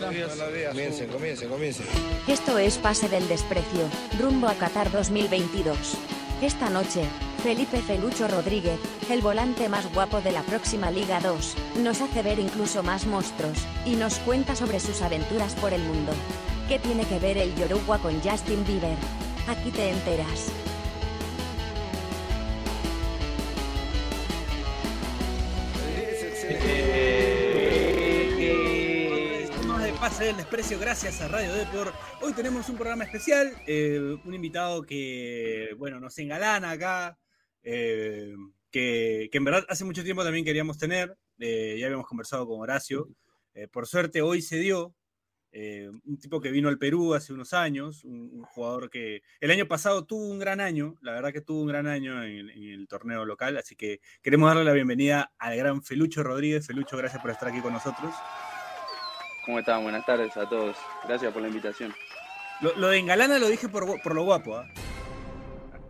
Buenos días. Comiencen, comiencen, comiencen. Esto es Pase del Desprecio, rumbo a Qatar 2022. Esta noche, Felipe Felucho Rodríguez, el volante más guapo de la próxima Liga 2, nos hace ver incluso más monstruos, y nos cuenta sobre sus aventuras por el mundo. ¿Qué tiene que ver el Yoruba con Justin Bieber? Aquí te enteras. Pase del desprecio gracias a Radio Depor. Hoy tenemos un programa especial, eh, un invitado que, bueno, nos engalana acá, eh, que, que en verdad hace mucho tiempo también queríamos tener. eh, ya habíamos conversado con Horacio. Eh, por suerte hoy se dio. eh, un tipo que vino al Perú hace unos años, un, un jugador que el año pasado tuvo un gran año, la verdad que tuvo un gran año en en el torneo local, así que queremos darle la bienvenida al gran Felucho Rodríguez. Felucho, gracias por estar aquí con nosotros. ¿Cómo están? Buenas tardes a todos. Gracias por la invitación. Lo, lo de engalana lo dije por, por lo guapo. ¿ah?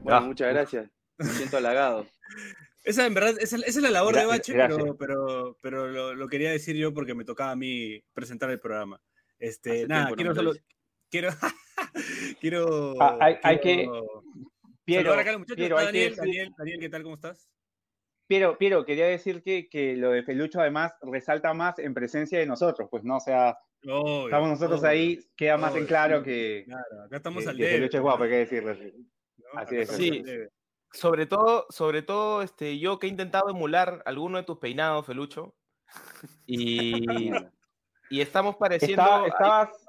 Bueno, Ah. muchas gracias. Me siento halagado. Esa en verdad, esa, esa es la labor de Bache, gracias. pero, pero, pero lo, lo quería decir yo porque me tocaba a mí presentar el programa. Este, Hace nada, no quiero solo. Quiero. quiero. Ah, hay- hay quiero Piero, acá a los muchachos. Piero, hay que Daniel, Daniel, Daniel, ¿qué tal? ¿Cómo estás? Piero, Piero, quería decir que, que lo de Felucho además resalta más en presencia de nosotros, pues no, o sea, Obvio, estamos nosotros obvio. ahí, queda más en claro sí. que, Claro, acá estamos que- al que. Felucho es guapo, hay que decirlo. ¿no? así es, sí. Sobre todo, sobre todo, este, yo que he intentado emular alguno de tus peinados, Felucho. Y, y estamos pareciendo. Estaba- estabas,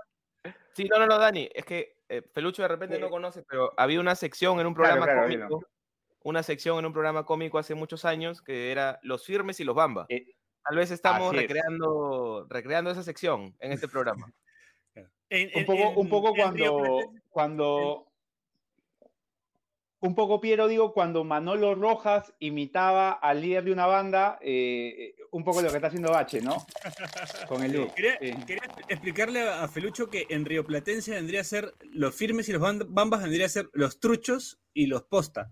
Sí, no, no, no, Dani. Es que eh, Felucho de repente no conoce, pero había una sección en un Claro, programa claro, cómico. Una sección en un programa cómico hace muchos años que era Los Firmes y los Bamba. Eh, Tal vez estamos es. recreando, recreando esa sección en este programa. En- un poco, en- un poco cuando, cuando, un poco Piero, digo, cuando Manolo Rojas imitaba al líder de una banda, eh, un poco lo que está haciendo Bache, ¿no? Con el look. Quería, sí. quería explicarle a a Felucho que en Río Platense vendría a ser los firmes y los bambas vendría a ser los truchos y los posta,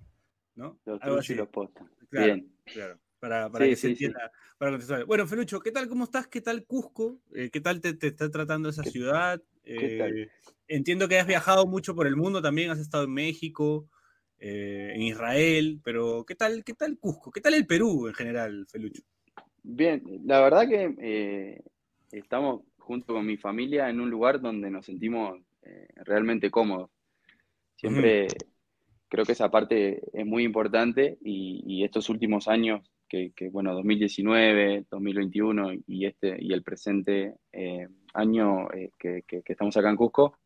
¿no? Los Algo y los postas. Claro, Bien. claro. Para, para Sí, que se sí, sí. entienda. Para contextualizar. Bueno, Felucho, ¿qué tal? ¿Cómo estás? ¿Qué tal Cusco? Eh, ¿Qué tal te, te está tratando esa ¿Qué- ciudad? Eh, entiendo que has viajado mucho por el mundo también, has estado en México, eh, en Israel, pero ¿qué tal, ¿qué tal Cusco? ¿Qué tal el Perú en general, Felucho? Bien, la verdad que estamos junto con mi familia en un lugar donde nos sentimos realmente cómodos. Siempre creo que esa parte es muy importante y, estos últimos años, que, bueno, 2019, 2021 y, este, y el presente eh, año eh, que, estamos acá en Cusco,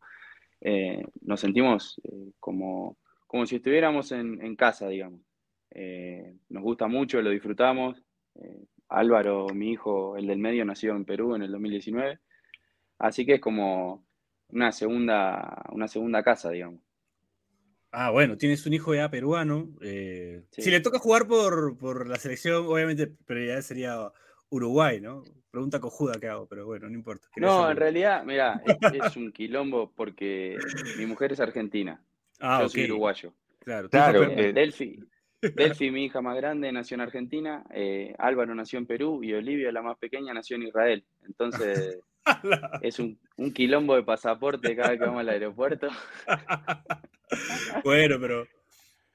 eh, nos sentimos como, como si estuviéramos en, en casa, digamos. Nos gusta mucho, lo disfrutamos. Álvaro, mi hijo, el del medio, nació en Perú en el 2019. Así que es como una segunda, una segunda casa, digamos. Ah, bueno, tienes un hijo ya peruano. eh, Sí. Si le toca jugar por, por la selección, obviamente prioridad sería Uruguay, ¿no? Pregunta cojuda que hago, pero bueno, no importa. Quería No, saber. en realidad, mira, es, es un quilombo porque mi mujer es argentina, Ah, yo ok. soy uruguayo. Claro, Claro, eh, Delphi, Delphi, mi hija más grande, nació en Argentina, eh, Álvaro nació en Perú y Olivia, la más pequeña, nació en Israel. Entonces, es un, un quilombo de pasaporte cada vez que vamos al aeropuerto. bueno, pero,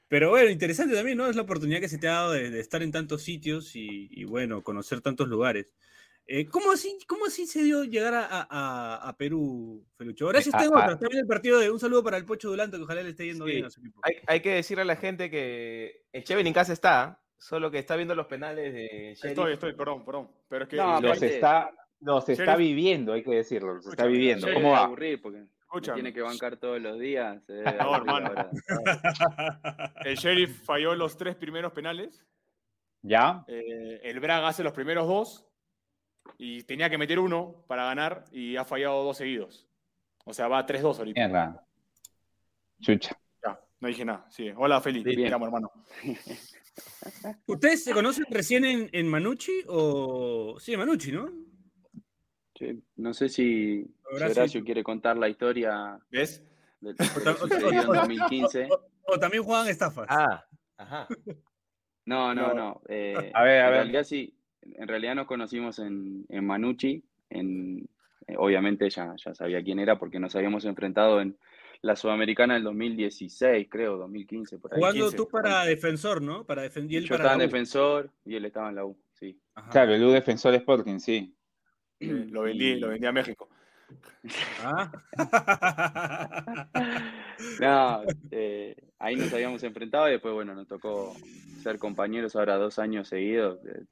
pero bueno, interesante también, ¿no? Es la oportunidad que se te ha dado de, de estar en tantos sitios y, y, bueno, conocer tantos lugares. Eh, ¿cómo, así, ¿Cómo así se dio llegar a, a- a Perú, Felucho? Gracias, Ah, tengo ah. otra. Está bien el partido de un saludo para el Pocho Dulanto, que ojalá le esté yendo Sí. bien a su equipo. Hay, hay que decirle a la gente que el Cheven en casa está, solo que está viendo los penales de Sheriff. Estoy, estoy, perdón, perdón. Pero es que No, los aparte- está, los está viviendo, hay que decirlo, los está viviendo. ¿Cómo va? aburrir porque tiene que bancar todos los días. se No, hermano. el sheriff falló los tres primeros penales. ¿Ya? eh, el Braga hace los primeros dos. Y tenía que meter uno para ganar y ha fallado dos seguidos. O sea, va 3-2 ahorita. Mierda. Chucha. Ya, no dije nada. Sí. Hola, Feli. Bien. Te amo, hermano. ¿Ustedes se conocen recién en, en Manucci o...? Sí, en Manucci, ¿no? Sí, No sé si si Horacio. Quiere contar la historia ¿Ves? de de en 2015. O también juegan estafas. Ah, ajá. No, no, No. no. eh, A ver, a en ver. realidad sí. En realidad nos conocimos en, en Manucci, en, eh, obviamente ya, ya sabía quién era porque nos habíamos enfrentado en la Sudamericana del 2016, creo, 2015. Por ahí. Jugando 15, tú para defensor, ¿no? Para defender Yo para estaba en defensor y él estaba en la U, sí. Ajá. Claro, el U Defensor Sporting, sí. Eh, lo vendí, lo vendí a México. Ah. No, eh, ahí nos habíamos enfrentado y después, bueno, nos tocó ser compañeros ahora dos años seguidos. Eh,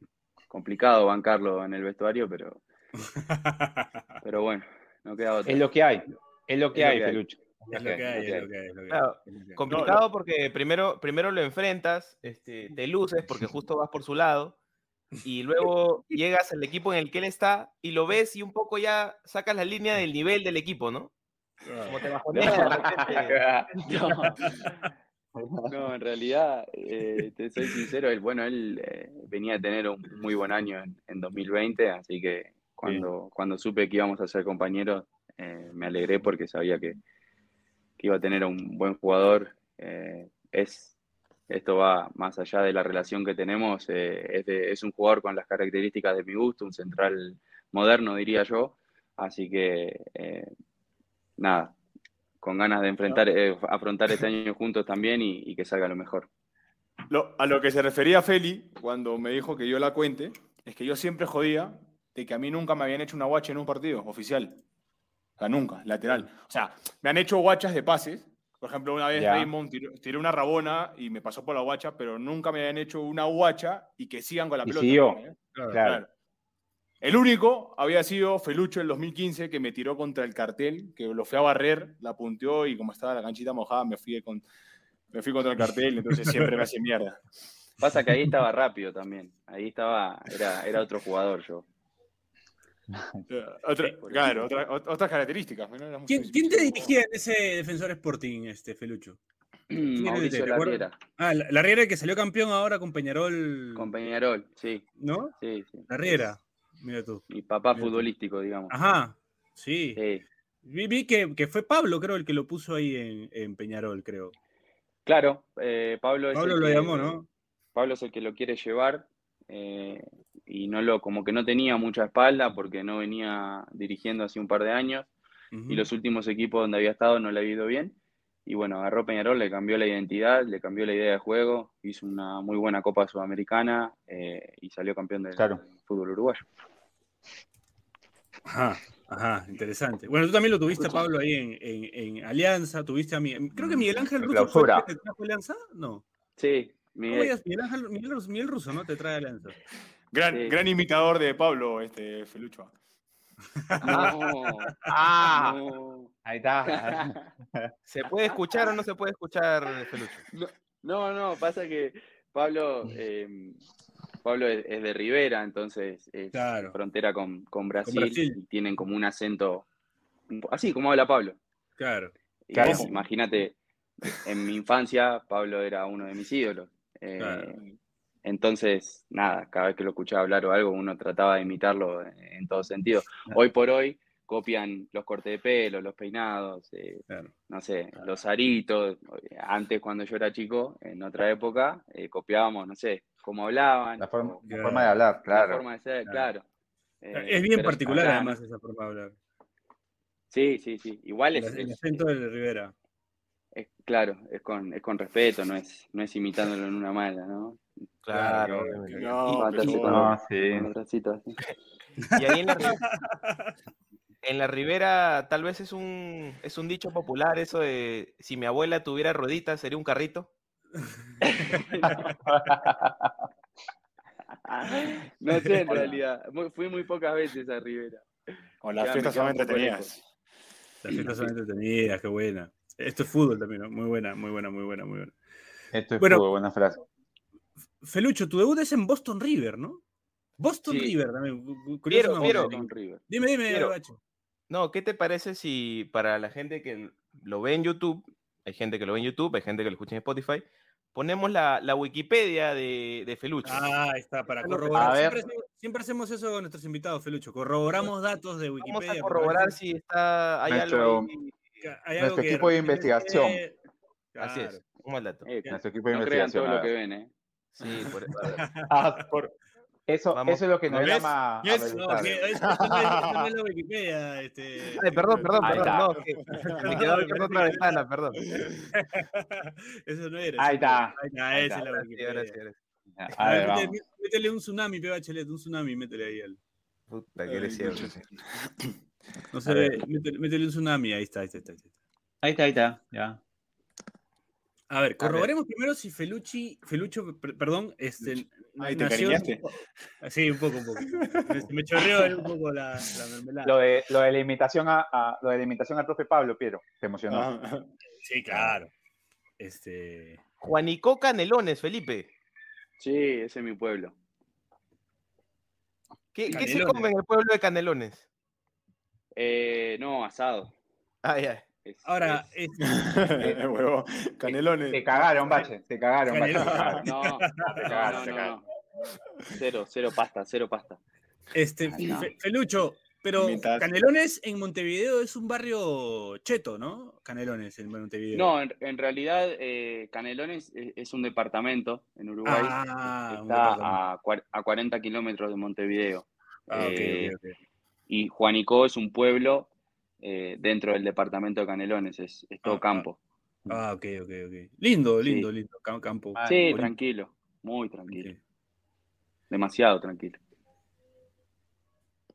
complicado bancarlo en el vestuario, pero, pero bueno, no queda otra. Es lo que hay. Es lo que Es hay. Pelucho. Es lo que hay, es lo que hay, es lo que hay. Claro, Es lo que hay. Complicado porque primero, primero lo enfrentas, este, te luces porque justo vas por su lado, y luego llegas al equipo en el que él está y lo ves y un poco ya sacas la línea del nivel del equipo, ¿no? Como te bajoneas, de repente, No, no, en realidad, eh, te soy sincero, él, bueno, él eh, venía a tener un muy buen año en, en 2020, así que cuando, cuando supe que íbamos a ser compañeros, eh, me alegré porque sabía que, que iba a tener un buen jugador. Eh, es, esto va más allá de la relación que tenemos, eh, es, es un jugador con las características de mi gusto, un central moderno, diría yo, así que eh, nada, con ganas de enfrentar, eh, afrontar este año juntos también y, y que salga lo mejor. Lo- a lo que se refería Feli cuando me dijo que yo la cuente, es que yo siempre jodía de que a mí nunca me habían hecho una guacha en un partido oficial. O sea, nunca, lateral. O sea, me han hecho guachas de pases. Por ejemplo, una vez Ya. Raymond tiró, tiró una rabona y me pasó por la guacha, pero nunca me habían hecho una guacha y que sigan con la Y pelota. siguió. ¿eh? Claro. Claro. Claro. El único había sido Felucho en 2015 que me tiró contra el cartel, que lo fui a barrer, la punteó y como estaba la canchita mojada me fui, con, me fui contra el cartel, entonces siempre me hacía mierda. Pasa que ahí estaba rápido también, ahí estaba, era, era otro jugador yo. Eh, otra- claro, otra- ot- otras características. ¿Quién, te dirigía en ese defensor Sporting, este Felucho? Mauricio. Larriera, Ah, la, la Riera que salió campeón ahora con Peñarol. con Peñarol, sí, ¿No? sí, sí. La Riera. Mira tú. Mi papá Mira tú. futbolístico, digamos. Ajá. Sí. Sí. Vi, vi que, que fue Pablo, creo, el que lo puso ahí en, en Peñarol, creo. Claro, eh, Pablo es Pablo el lo que- llamó, ¿no? Pablo es el que lo quiere llevar eh, y no lo, como que no tenía mucha espalda porque no venía dirigiendo hace un par de años y los últimos equipos donde había estado no le había ido bien. Y bueno, agarró Peñarol, le cambió la identidad, le cambió la idea de juego, hizo una muy buena Copa Sudamericana eh, y salió campeón del Claro. fútbol uruguayo. Ajá, ajá, interesante. Bueno, tú también lo tuviste, Pablo, ahí en, en- en Alianza, tuviste a mi, creo que Miguel Ángel Russo fue el que te trajo Alianza, ¿no? Sí, ¿Cómo Miguel. Miguel Ángel, Miguel, Miguel Russo, ¿no? Te trae Alianza. Gran, Sí. gran imitador de Pablo, este Felucho. No, Ah, no. ahí está. ¿Se puede escuchar o no se puede escuchar, Felucho? No, no, pasa que Pablo, eh, Pablo es, es de Rivera, entonces es Claro. frontera con, con Brasil, Brasil. y tienen como un acento así como habla Pablo. Claro. Imagínate, en mi infancia Pablo era uno de mis ídolos. Eh, Claro. Entonces, nada, cada vez que lo escuchaba hablar o algo, uno trataba de imitarlo en, todo sentido. Hoy por hoy copian los cortes de pelo, los peinados, eh, Claro. no sé, los aritos. Antes, cuando yo era chico, en otra época, eh, copiábamos, no sé, cómo hablaban, La forma, o la forma de hablar, la claro. forma de ser, Claro. claro. Eh, es bien particular, acá- además, esa forma de hablar. Sí, sí, sí. Igual es, el acento de Rivera. Es- claro, es con, es con respeto, no es, no es imitándolo en una mala, ¿no? Claro. Claro. No, pero- No. Y ahí en la, Ri- en la Ribera tal vez es un, es un dicho popular eso de si mi abuela tuviera rueditas sería un carrito. No sé, en realidad. Muy- fui muy pocas veces a Rivera. Con las fiestas solamente tenías. Las fiestas son entretenidas, qué buena. Esto es fútbol también, ¿no? Muy buena, muy buena, muy buena, muy buena. Esto es Bueno. fútbol, buena frase. Felucho, tu debut es en Boston River, ¿no? Boston Sí. River también. cu- cu- curioso. Con River. Dime, dime, Piero. Bacho. No, ¿qué te parece si para la gente que lo ve en YouTube, hay gente que lo ve en YouTube, hay gente que lo escucha en Spotify, ponemos la, la Wikipedia de, de Felucho? Ah, está, para A corroborar. ver. Siempre, hacemos- siempre hacemos eso con nuestros invitados, Felucho. Corroboramos datos de Vamos Wikipedia. a para corroborar si está, hay Nuestro- algo ahí. Nuestro que equipo de investigación. Así Claro. es, un mal dato. Eh, Nuestro equipo de no crean investigación. todo lo que ven, ¿eh? Sí, por eso. a ver. Ah, por- Eso, Vamos. eso es lo que nos llama. a Yes, no, Belutado. que eso, eso no es, la Wikipedia. Este, Ay, perdón, perdón, Ahí perdón. está. No, que me quedó abierta otra ventana, perdón. eso no era. Ahí está. Ahí está, Ahí esa es la Wikipedia. A ver, métele- un tsunami, pe bachelet, un tsunami, métele ahí al. Puta, que eres cierto. No se ve, métele, un tsunami, ahí está, ahí está, ahí está. ahí está. Ahí está, ahí está. Ya. A ver, corroboremos primero si Felucci, Felucho, per- perdón, este. Ay, ¿te nació- cariñaste? Sí, un poco, un poco. Me, chorreó un poco la, la mermelada. Lo de, lo de la imitación a, a- lo de la imitación al profe Pablo, Piero. Te emocionó. Ah, Sí, claro. Este. Juanico Canelones, Felipe. Sí, ese es mi pueblo. ¿Qué, qué se come en el pueblo de Canelones? Eh, no, asado. Ay. Es- Ahora, es- este, huevo, canelones. Te cagaron, Bache. Te cagaron, Bache. cagaron. no, Te no, cagaron, no, no, cagaron. no. Cero, cero pasta, cero pasta. este Ay, no. Fe- Felucho, pero. Canelones en Montevideo es un barrio cheto, ¿no? Canelones en Montevideo. No, en, en realidad eh, Canelones es, es un departamento en Uruguay. Ah, un está a, a 40 kilómetros de Montevideo. Ah, ok, eh, ok, ok. Y Juanico es un pueblo eh, dentro del departamento de Canelones, es, es todo Ah, ah. campo. Ah, ok, ok, ok. Lindo, Sí. lindo, lindo. cam- Campo. Ah, sí, bonito. tranquilo, muy tranquilo, demasiado tranquilo.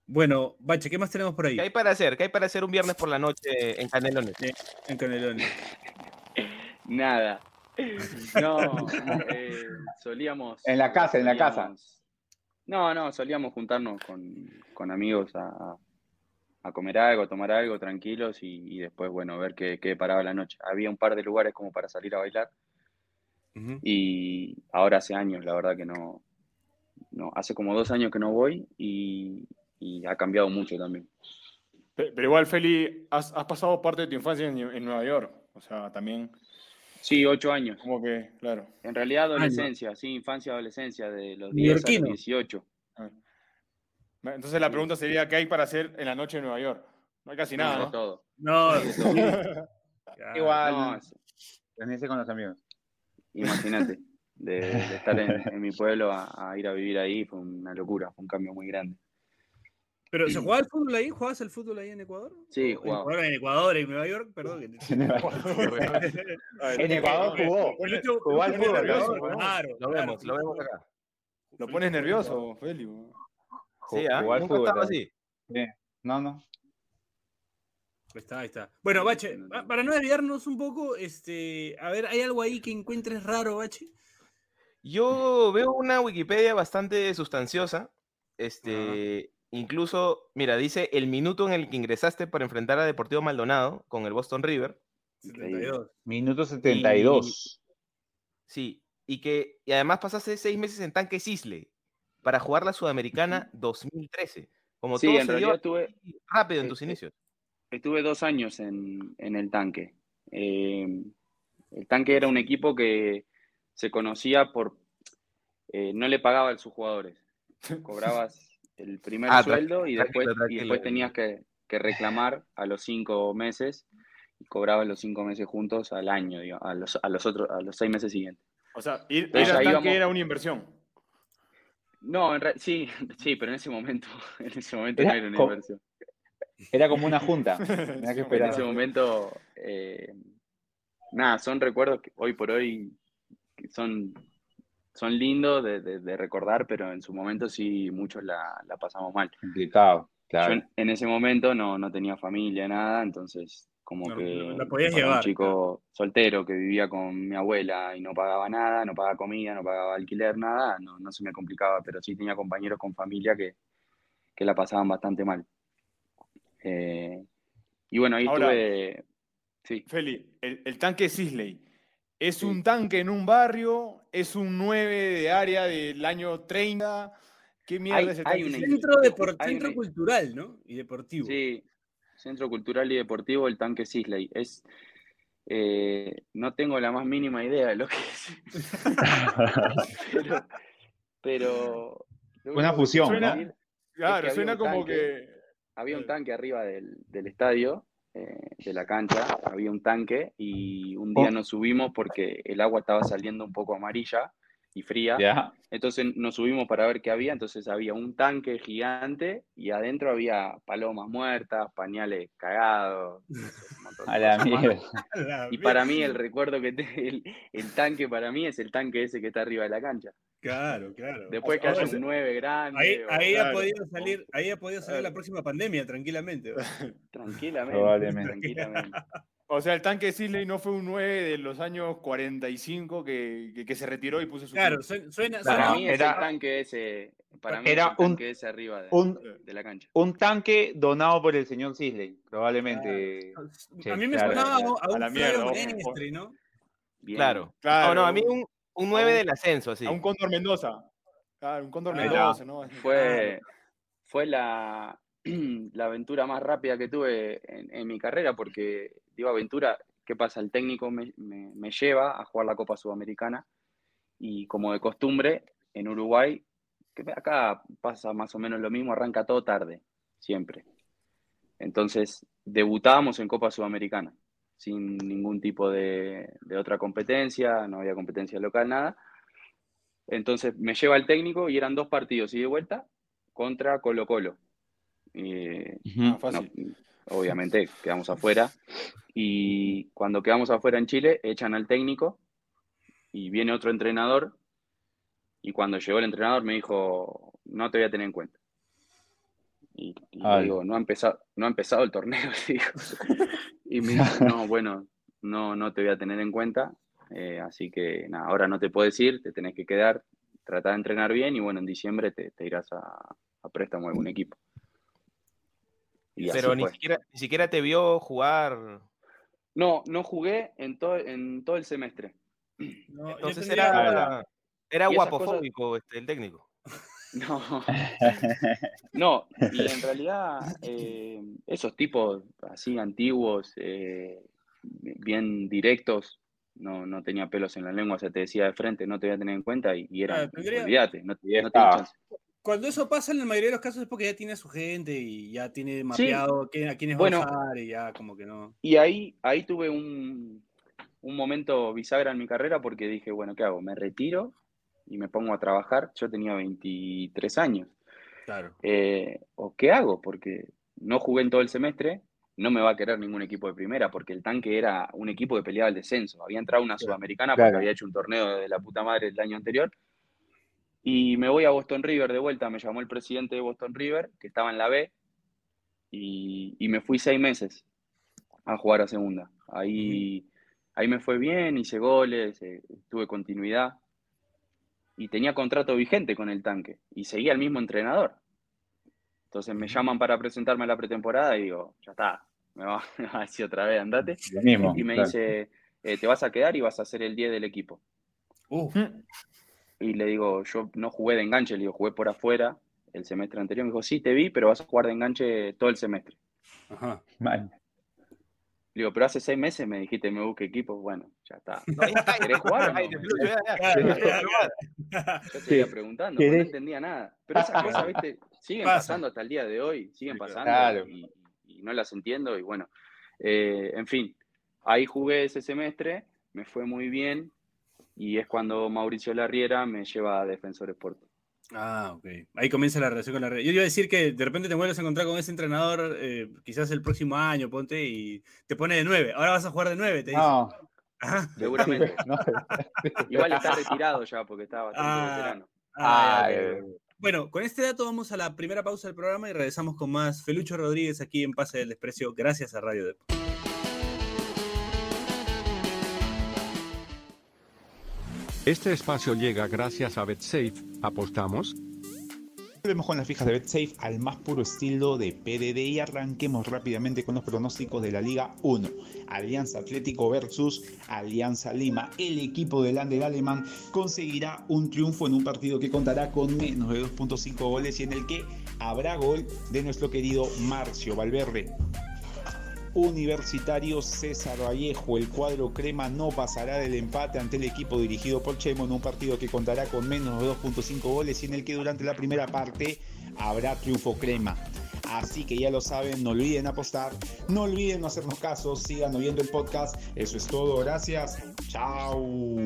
Bueno, Bache, ¿qué más tenemos por ahí? ¿Qué hay para hacer? ¿Qué hay para hacer un viernes por la noche en Canelones? En Canelones. Nada. No, eh, solíamos. En la casa, en la casa. No, no, solíamos juntarnos con, con amigos a, a comer algo, a tomar algo tranquilos y, y después, bueno, ver qué, qué paraba la noche. Había un par de lugares como para salir a bailar y ahora hace años, la verdad que no. no hace como dos años que no voy y, y ha cambiado mucho también. Pe- Pero igual, Feli, has, has pasado parte de tu infancia en, en Nueva York. O sea, también, Sí, ocho años. como que, claro. En realidad, adolescencia, sí, infancia, adolescencia, de los 10 a los Neoyorquino. 18. Entonces la pregunta sería, ¿qué hay para hacer en la noche en Nueva York? No hay casi nada, de ¿no? todo. No. Igual. No, con los amigos. Imagínate, de, de estar en, en mi pueblo a, a ir a vivir ahí fue una locura, fue un cambio muy grande. Pero ¿se jugaba el fútbol ahí? ¿Jugabas el fútbol ahí en Ecuador? Sí, ¿O en jugaba. Ecuador, en Ecuador, en Nueva York, perdón. En Ecuador jugó. Jugó al fútbol, nervioso, ¿no? Claro, Lo vemos, lo vemos acá. Lo pones nervioso, Feli. Sí, ¿ah? Jugó al Nunca fútbol, así. No, no. Ahí está, ahí está. Bueno, Bache, pa- para no desviarnos un poco, este, a ver, ¿hay algo ahí que encuentres raro, Bache? Yo veo una Wikipedia bastante sustanciosa. Este, incluso, mira, dice el minuto en el que ingresaste para enfrentar a Deportivo Maldonado con el Boston River. 72. Minuto 72. Sí, y que y además pasaste seis meses en Tanque Cisle para jugar la Sudamericana 2013. Como Sí, todo en se dio tuve, rápido en tus este, inicios. estuve dos años en, en el tanque. Eh, el tanque era un equipo que se conocía por... eh, no le pagaba a sus jugadores. Cobrabas el primer Ah, sueldo y después, tranquilo, y después tenías que, que reclamar a los cinco meses y cobrabas los cinco meses juntos al año, digo, a, los, a los otros, a los seis meses siguientes. O sea, ir, Entonces ir vamos. era una inversión. No, en re- sí, sí, pero en ese momento, en ese momento Era no era una inversión. Era como una junta. Tenía que En ese momento, eh, nada, son recuerdos que hoy por hoy que son, son lindos de, de- de recordar, pero en su momento sí muchos la, la pasamos mal. Complicado, Yo claro. en, en ese momento no, no tenía familia, nada, entonces como No, que la podías para llevar, un chico soltero que vivía con mi abuela y no pagaba nada, no pagaba comida, no pagaba alquiler, nada, no, no se me complicaba, pero sí tenía compañeros con familia que, que la pasaban bastante mal. Eh, y bueno, ahí Ahora- estuve, sí. Feli, el, el tanque Sisley. ¿Es Sí. un tanque en un barrio? ¿Es un 9 de área del año 30? ¿Qué mierda Hay- es el hay Sisley? Centro, depor- Hay centro una- cultural, ¿no? Y deportivo. Sí, Centro Cultural y Deportivo El Tanque Sisley. Es, eh, no tengo la más mínima idea de lo que es. pero, pero lo Una fusión, puedo ¿no? Claro, suena un como tanque. que. Había un tanque arriba del, del estadio, eh, de la cancha, había un tanque y un día Oh. nos subimos porque el agua estaba saliendo un poco amarilla y fría. Entonces nos subimos para ver qué había. Entonces había un tanque gigante y adentro había palomas muertas, pañales cagados. no sé, un montón de A la mierda. La Y para mí el recuerdo que te- el, el tanque para mí es el tanque ese que está arriba de la cancha. Claro, claro. Después que haya un 9 grande. Ahí, o- ahí ha podido salir, ahí ha podido salir la próxima pandemia tranquilamente. Tranquilamente. Probablemente. Tranquilamente. O sea, el tanque de Sisley no fue un 9 de los años 45 que, que, que se retiró y puso su Claro, suena, suena, Para mí era- el tanque ese. Para mí era un- tanque ese arriba de, Un, de la cancha. un tanque donado por el señor Sisley, probablemente. Sí, a mí me claro, sonaba a un A la Floro mierda. Mestre, ¿no? Bien. Claro. Claro. No, no, a mí un, un 9 del ascenso, así. A un Cóndor Mendoza. Claro, un Cóndor Ah, Mendoza, ¿no? Fue, fue la, la aventura más rápida que tuve en, mi carrera, porque digo aventura, ¿qué pasa? El técnico me, me- me lleva a jugar la Copa Sudamericana y como de costumbre, en Uruguay, que acá pasa más o menos lo mismo, arranca todo tarde, siempre. Entonces, debutábamos en Copa Sudamericana, sin ningún tipo de, de otra competencia, no había competencia local, nada. Entonces me lleva el técnico y eran dos partidos y de vuelta contra Colo Colo. Y, Ah, fácil. no, obviamente quedamos afuera. Y cuando quedamos afuera en Chile, echan al técnico y viene otro entrenador. Y cuando llegó el entrenador me dijo, no te voy a tener en cuenta. Y, y le Ay. digo, no ha empezado, no ha empezado el torneo. digo. Y me dijo, no, bueno, no, no te voy a tener en cuenta. Eh, así que nada, ahora no te puedes ir, te tenés que quedar, tratar de entrenar bien y bueno, en diciembre te, te irás a, a préstamo a algún equipo. Y Pero ni siquiera, ni siquiera te vio jugar. No, no jugué en todo, en todo el semestre. No, Entonces era, era Y esas guapofóbico este, el técnico. No, no, y en realidad eh, esos tipos así antiguos, eh, bien directos, no, no tenía pelos en la lengua, se te decía de frente, no te voy a tener en cuenta y, y era, olvídate, no, te- no Ah. tenía chance. Cuando eso pasa, en la mayoría de los casos es porque ya tiene a su gente y ya tiene mapeado a quiénes Bueno. va a usar y ya como que no. Y ahí, ahí tuve un, un momento bisagra en mi carrera porque dije, bueno, ¿qué hago? ¿Me retiro y me pongo a trabajar? Yo tenía 23 años. Claro. Eh, ¿O qué hago? Porque no jugué en todo el semestre, no me va a querer ningún equipo de primera, porque el tanque era un equipo que peleaba el descenso. Había entrado una sudamericana porque Claro. había hecho un torneo de la puta madre el año anterior. Y me voy a Boston River de vuelta, me llamó el presidente de Boston River, que estaba en la B, y, y me fui seis meses a jugar a segunda. Ahí, ahí me fue bien, hice goles, eh, tuve continuidad y tenía contrato vigente con el tanque y seguía el mismo entrenador. Entonces me llaman para presentarme a la pretemporada y digo, ya está, me va a decir otra vez, andate. Lo mismo. Y me claro. dice, eh, te vas a quedar y vas a ser el 10 del equipo. Uf, Y le digo, yo no jugué de enganche, le digo, jugué por afuera el semestre anterior. Me dijo, sí, te vi, pero vas a jugar de enganche todo el semestre. ajá. Mal. Le digo, pero hace seis meses me dijiste me busque equipo. Bueno, ya está. No, ya está, ¿Querés jugar no? Yo seguía preguntando, ¿Querés? no entendía nada. Pero esas cosas, viste, siguen Pasa. pasando hasta el día de hoy, siguen pasando Claro. y, y no las entiendo. Y bueno, eh, en fin, ahí jugué ese semestre, me fue muy bien y es cuando Mauricio Larriera me lleva a Defensor Sport. Ah, ok. Ahí comienza la relación con la red. Yo iba a decir que de repente te vuelves a encontrar con ese entrenador, eh, quizás el próximo año, ponte, y te pone de nueve. Ahora vas a jugar de nueve, te dice. No, Ajá. Seguramente. no. Igual está retirado ya porque estaba bastante Ah. veterano. Ah, Ay. Bueno, con este dato vamos a la primera pausa del programa y regresamos con más Felucho Rodríguez aquí en Pase del Desprecio, gracias a Radio Dep. Este espacio llega gracias a BetSafe. ¿Apostamos? Volvemos con las fijas de BetSafe al más puro estilo de PDD y arranquemos rápidamente con los pronósticos de la Liga 1. Alianza Atlético versus Alianza Lima. El equipo del Ander alemán conseguirá un triunfo en un partido que contará con menos de 2.5 goles y en el que habrá gol de nuestro querido Marcio Valverde. Universitario César Vallejo. El cuadro crema no pasará del empate ante el equipo dirigido por Chemo en un partido que contará con menos de 2.5 goles y en el que durante la primera parte habrá triunfo crema. Así que ya lo saben, no olviden apostar, no olviden no hacernos caso, sigan oyendo el podcast. Eso es todo, gracias. Chao.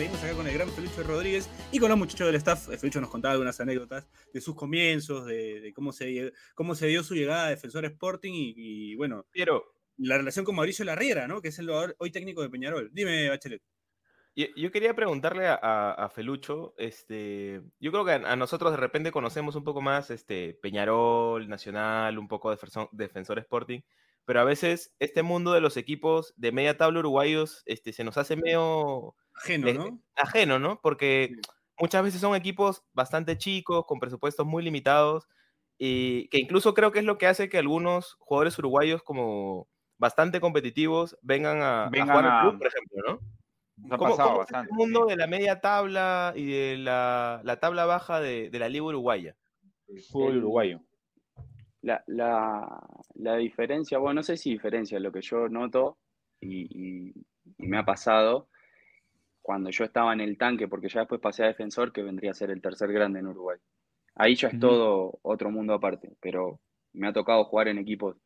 Seguirnos acá con el gran Felucho Rodríguez y con los muchachos del staff. Felucho nos contaba algunas anécdotas de sus comienzos, de, cómo, se, cómo se dio su llegada a Defensor Sporting y, bueno, Pero, la relación con Mauricio Larriera, ¿no? que es el hoy técnico de Peñarol. Dime, Bachelet. Yo, quería preguntarle a, Felucho, este, yo creo que a, nosotros de repente conocemos un poco más este, Peñarol, Nacional, un poco Defensor, Defensor Sporting, pero a veces este mundo de los equipos de media tabla uruguayos este, se nos hace medio... Ajeno, ¿no? Ajeno, ¿no? Porque muchas veces son equipos bastante chicos, con presupuestos muy limitados, y que incluso creo que es lo que hace que algunos jugadores uruguayos como bastante competitivos vengan a, jugar al club, por ejemplo, ¿no? ¿Cómo, cómo es el mundo de la media tabla y de la, la tabla baja de, de, la Liga Uruguaya? El fútbol uruguayo. La, la, la, diferencia, bueno, no sé si diferencia, lo que yo noto y, y, me ha pasado cuando yo estaba en el tanque, porque ya después pasé a defensor, que vendría a ser el tercer grande en Uruguay. Ahí ya es todo otro mundo aparte, pero me ha tocado jugar en equipos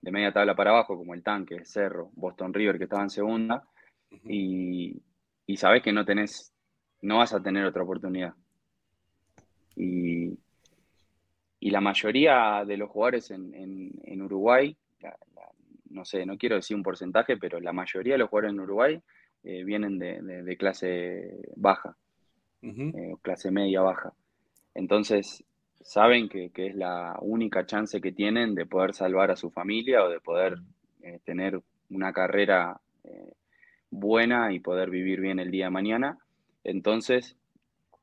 de media tabla para abajo, como el tanque, Cerro, Boston River, que estaba en segunda, y, y sabes que no tenés, no vas a tener otra oportunidad. Y, y la mayoría de los jugadores en, en, Uruguay, no sé, no quiero decir un porcentaje, pero la mayoría de los jugadores en Uruguay eh, vienen de, de, clase baja, eh, clase media baja. Entonces, saben que, que, es la única chance que tienen de poder salvar a su familia o de poder eh, tener una carrera buena y poder vivir bien el día de mañana. Entonces,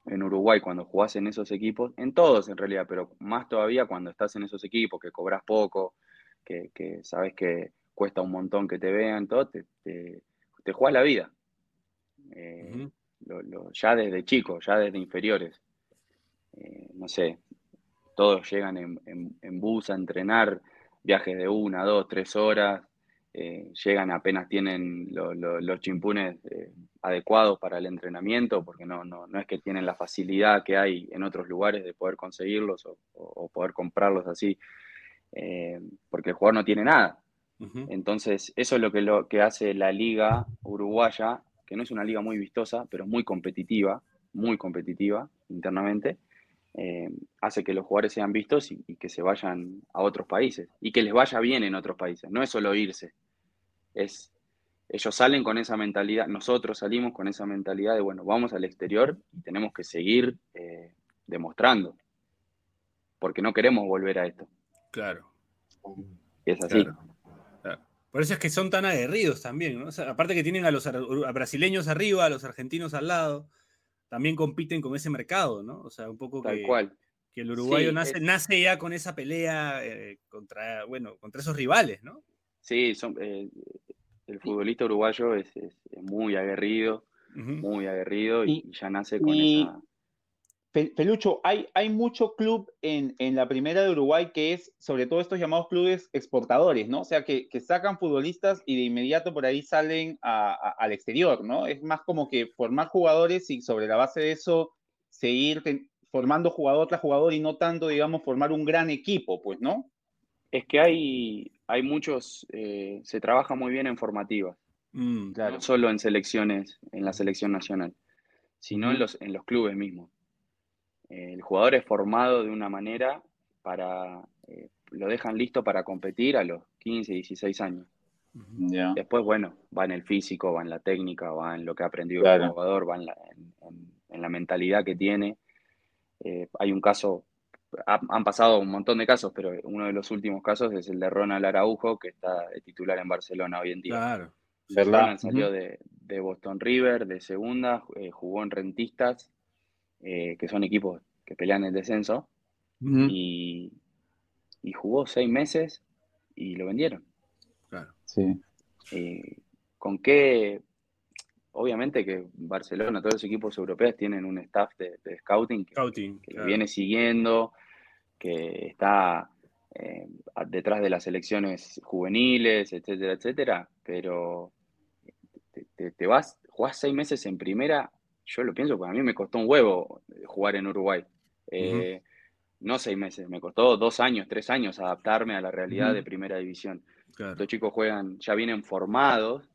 en Uruguay, cuando jugás en esos equipos, en todos en realidad, pero más todavía cuando estás en esos equipos, que cobras poco, que, sabes que cuesta un montón que te vean, todo, te, te, juegas la vida. Eh, ya desde chicos, ya desde inferiores. Eh, no sé, todos llegan en, en, bus a entrenar, viajes de una, dos, tres horas, eh, llegan apenas tienen los chimpunes eh, adecuados para el entrenamiento, porque no, no, no, es que tienen la facilidad que hay en otros lugares de poder conseguirlos o, poder comprarlos así, eh, porque el jugador no tiene nada. Entonces, eso es lo que, lo que hace la liga uruguaya, que no es una liga muy vistosa, pero es muy competitiva, muy competitiva internamente, hace que los jugadores sean vistos y, y, que se vayan a otros países y que les vaya bien en otros países. No es solo irse, es, ellos salen con esa mentalidad, nosotros salimos con esa mentalidad de, bueno, vamos al exterior y tenemos que seguir eh, demostrando, porque no queremos volver a esto. Claro. Es así. Por eso es que son tan aguerridos también, ¿no? aparte que tienen a los brasileños arriba, a los argentinos al lado, también compiten con ese mercado, ¿no? O sea, un poco Tal cual. que el uruguayo nace, nace, ya con esa pelea eh, contra, bueno, contra esos rivales, ¿no? Sí, son, eh, el futbolista uruguayo es, muy aguerrido, muy aguerrido y, ya nace con esa... Pelucho, hay, hay mucho club en, la primera de Uruguay que es, sobre todo estos llamados clubes exportadores, ¿no? O sea, que, sacan futbolistas y de inmediato por ahí salen al exterior, ¿no? Es más como que formar jugadores y sobre la base de eso seguir formando jugador tras jugador y no tanto, digamos, formar un gran equipo, pues, ¿no? Es que hay, hay muchos, eh, se trabaja muy bien en formativas, mm, no solo en selecciones, en la selección nacional, sino en, los, en los clubes mismos. el jugador es formado de una manera para, eh, lo dejan listo para competir a los 15, 16 años. Después, bueno, va en el físico, va en la técnica, va en lo que ha aprendido el jugador, va en la, en, la mentalidad que tiene. Eh, hay un caso han pasado un montón de casos, pero uno de los últimos casos es el de Ronald Araujo, que está de titular en Barcelona hoy en día. Claro. Ronald salió de, Boston River, de segunda, eh, jugó en Rentistas, eh, que son equipos que pelean el descenso, y, jugó seis meses y lo vendieron. Claro. Sí. Eh, ¿Con qué? Obviamente que Barcelona, todos los equipos europeos tienen un staff de, scouting que, viene siguiendo, que está eh, detrás de las elecciones juveniles, etcétera, etcétera, pero te, vas, jugás seis meses en primera, yo lo pienso, porque a mí me costó un huevo jugar en Uruguay. Eh, no seis meses, me costó dos años, tres años adaptarme a la realidad de primera división. Claro. Estos chicos juegan, ya vienen formados,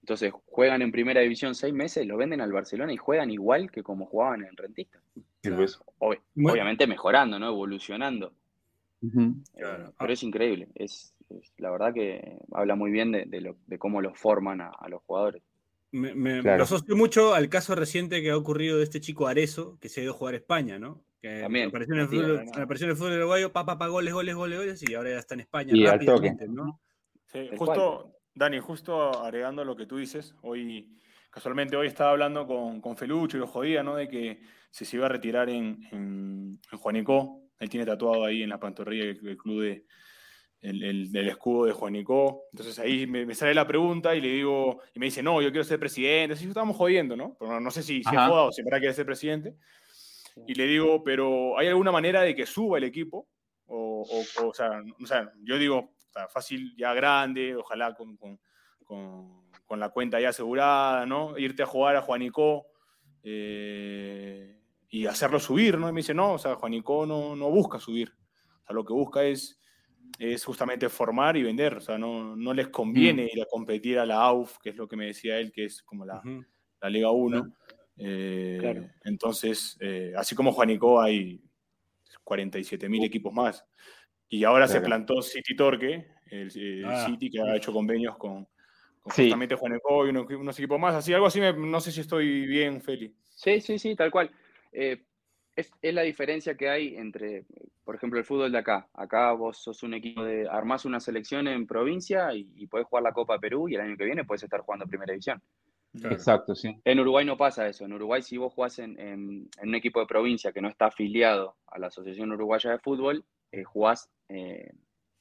entonces juegan en primera división seis meses, lo venden al Barcelona y juegan igual que como jugaban en Rentista. Sí, pues. Ob- Bueno. Obviamente mejorando, ¿no? Evolucionando. Eh, Claro. pero es increíble. Es, es- la verdad que habla muy bien de, de lo- de cómo los forman a, a los jugadores. Me, me- Claro. lo asocio mucho al caso reciente que ha ocurrido de este chico Arezo, que se ha ido a jugar a España, ¿no? Que También, apareció en, el fútbol, ¿no? apareció en el fútbol uruguayo, pa, pa, pa, goles, goles, goles, goles, y ahora ya está en España Y al toque. rápidamente, ¿no? Sí, justo, Dani, justo agregando lo que tú dices, hoy, casualmente hoy estaba hablando con, con Felucho y lo jodía, ¿no? De que si se iba a retirar en, en, en Juanico, él tiene tatuado ahí en la pantorrilla el, el club de, el, el- el escudo de Juanico. Entonces ahí me, me sale la pregunta y le digo, y me dice, no, yo quiero ser presidente. Así estábamos jodiendo, ¿no? Pero no, no sé si, si joda o si en verdad quiere ser presidente. Y le digo, pero ¿hay alguna manera de que suba el equipo? O, o, o, sea, o sea, yo digo, fácil, ya grande, ojalá con, con, con- con la cuenta ya asegurada, ¿no? Irte a jugar a Juanico eh, y hacerlo subir, ¿no? Y me dice, no, o sea, Juanico no, no busca subir. O sea, lo que busca es, es justamente formar y vender. O sea, no, no les conviene ir a competir a la AUF, que es lo que me decía él, que es como la, la Liga 1. Eh, Claro. Entonces, eh, así como Juanico, hay 47 mil equipos más. Y ahora se plantó City Torque, el, el Ah. City que ha hecho convenios con, con Sí. justamente Juanico y unos, unos equipos más. Así, algo así, me- no sé si estoy bien, Feli. Sí, sí, sí, tal cual. Eh, es, es la diferencia que hay entre, por ejemplo, el fútbol de acá. Acá vos sos un equipo de, armás una selección en provincia y, y podés jugar la Copa Perú y el año que viene puedes estar jugando Primera División. Claro. Exacto, sí. En Uruguay no pasa eso. En Uruguay, si vos jugás en, en- en un equipo de provincia que no está afiliado a la Asociación Uruguaya de Fútbol, eh, jugás eh,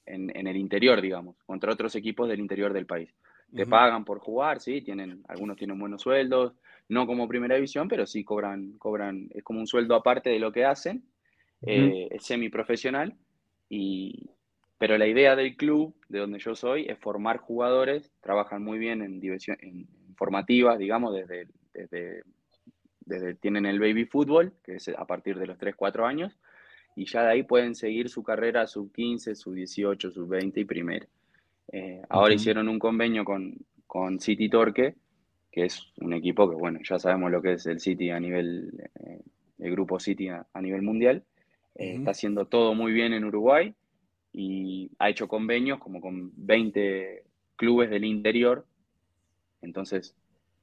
en, en el interior, digamos, contra otros equipos del interior del país. Te Ujú. pagan por jugar, sí, tienen, algunos tienen buenos sueldos, no como primera división, pero sí cobran, cobran, es como un sueldo aparte de lo que hacen, eh, es semiprofesional, y, pero la idea del club, de donde yo soy, es formar jugadores, trabajan muy bien en, división, en formativas, digamos, desde, desde, desde tienen el baby fútbol, que es a partir de los 3, 4 años, y ya de ahí pueden seguir su carrera sub 15, sub 18, sub 20 y primera. Eh, ahora hicieron un convenio con, con City Torque, que es un equipo que, bueno, ya sabemos lo que es el City a nivel, eh, el grupo City a, a nivel mundial. Eh. Está haciendo todo muy bien en Uruguay y ha hecho convenios como con 20 clubes del interior. Entonces,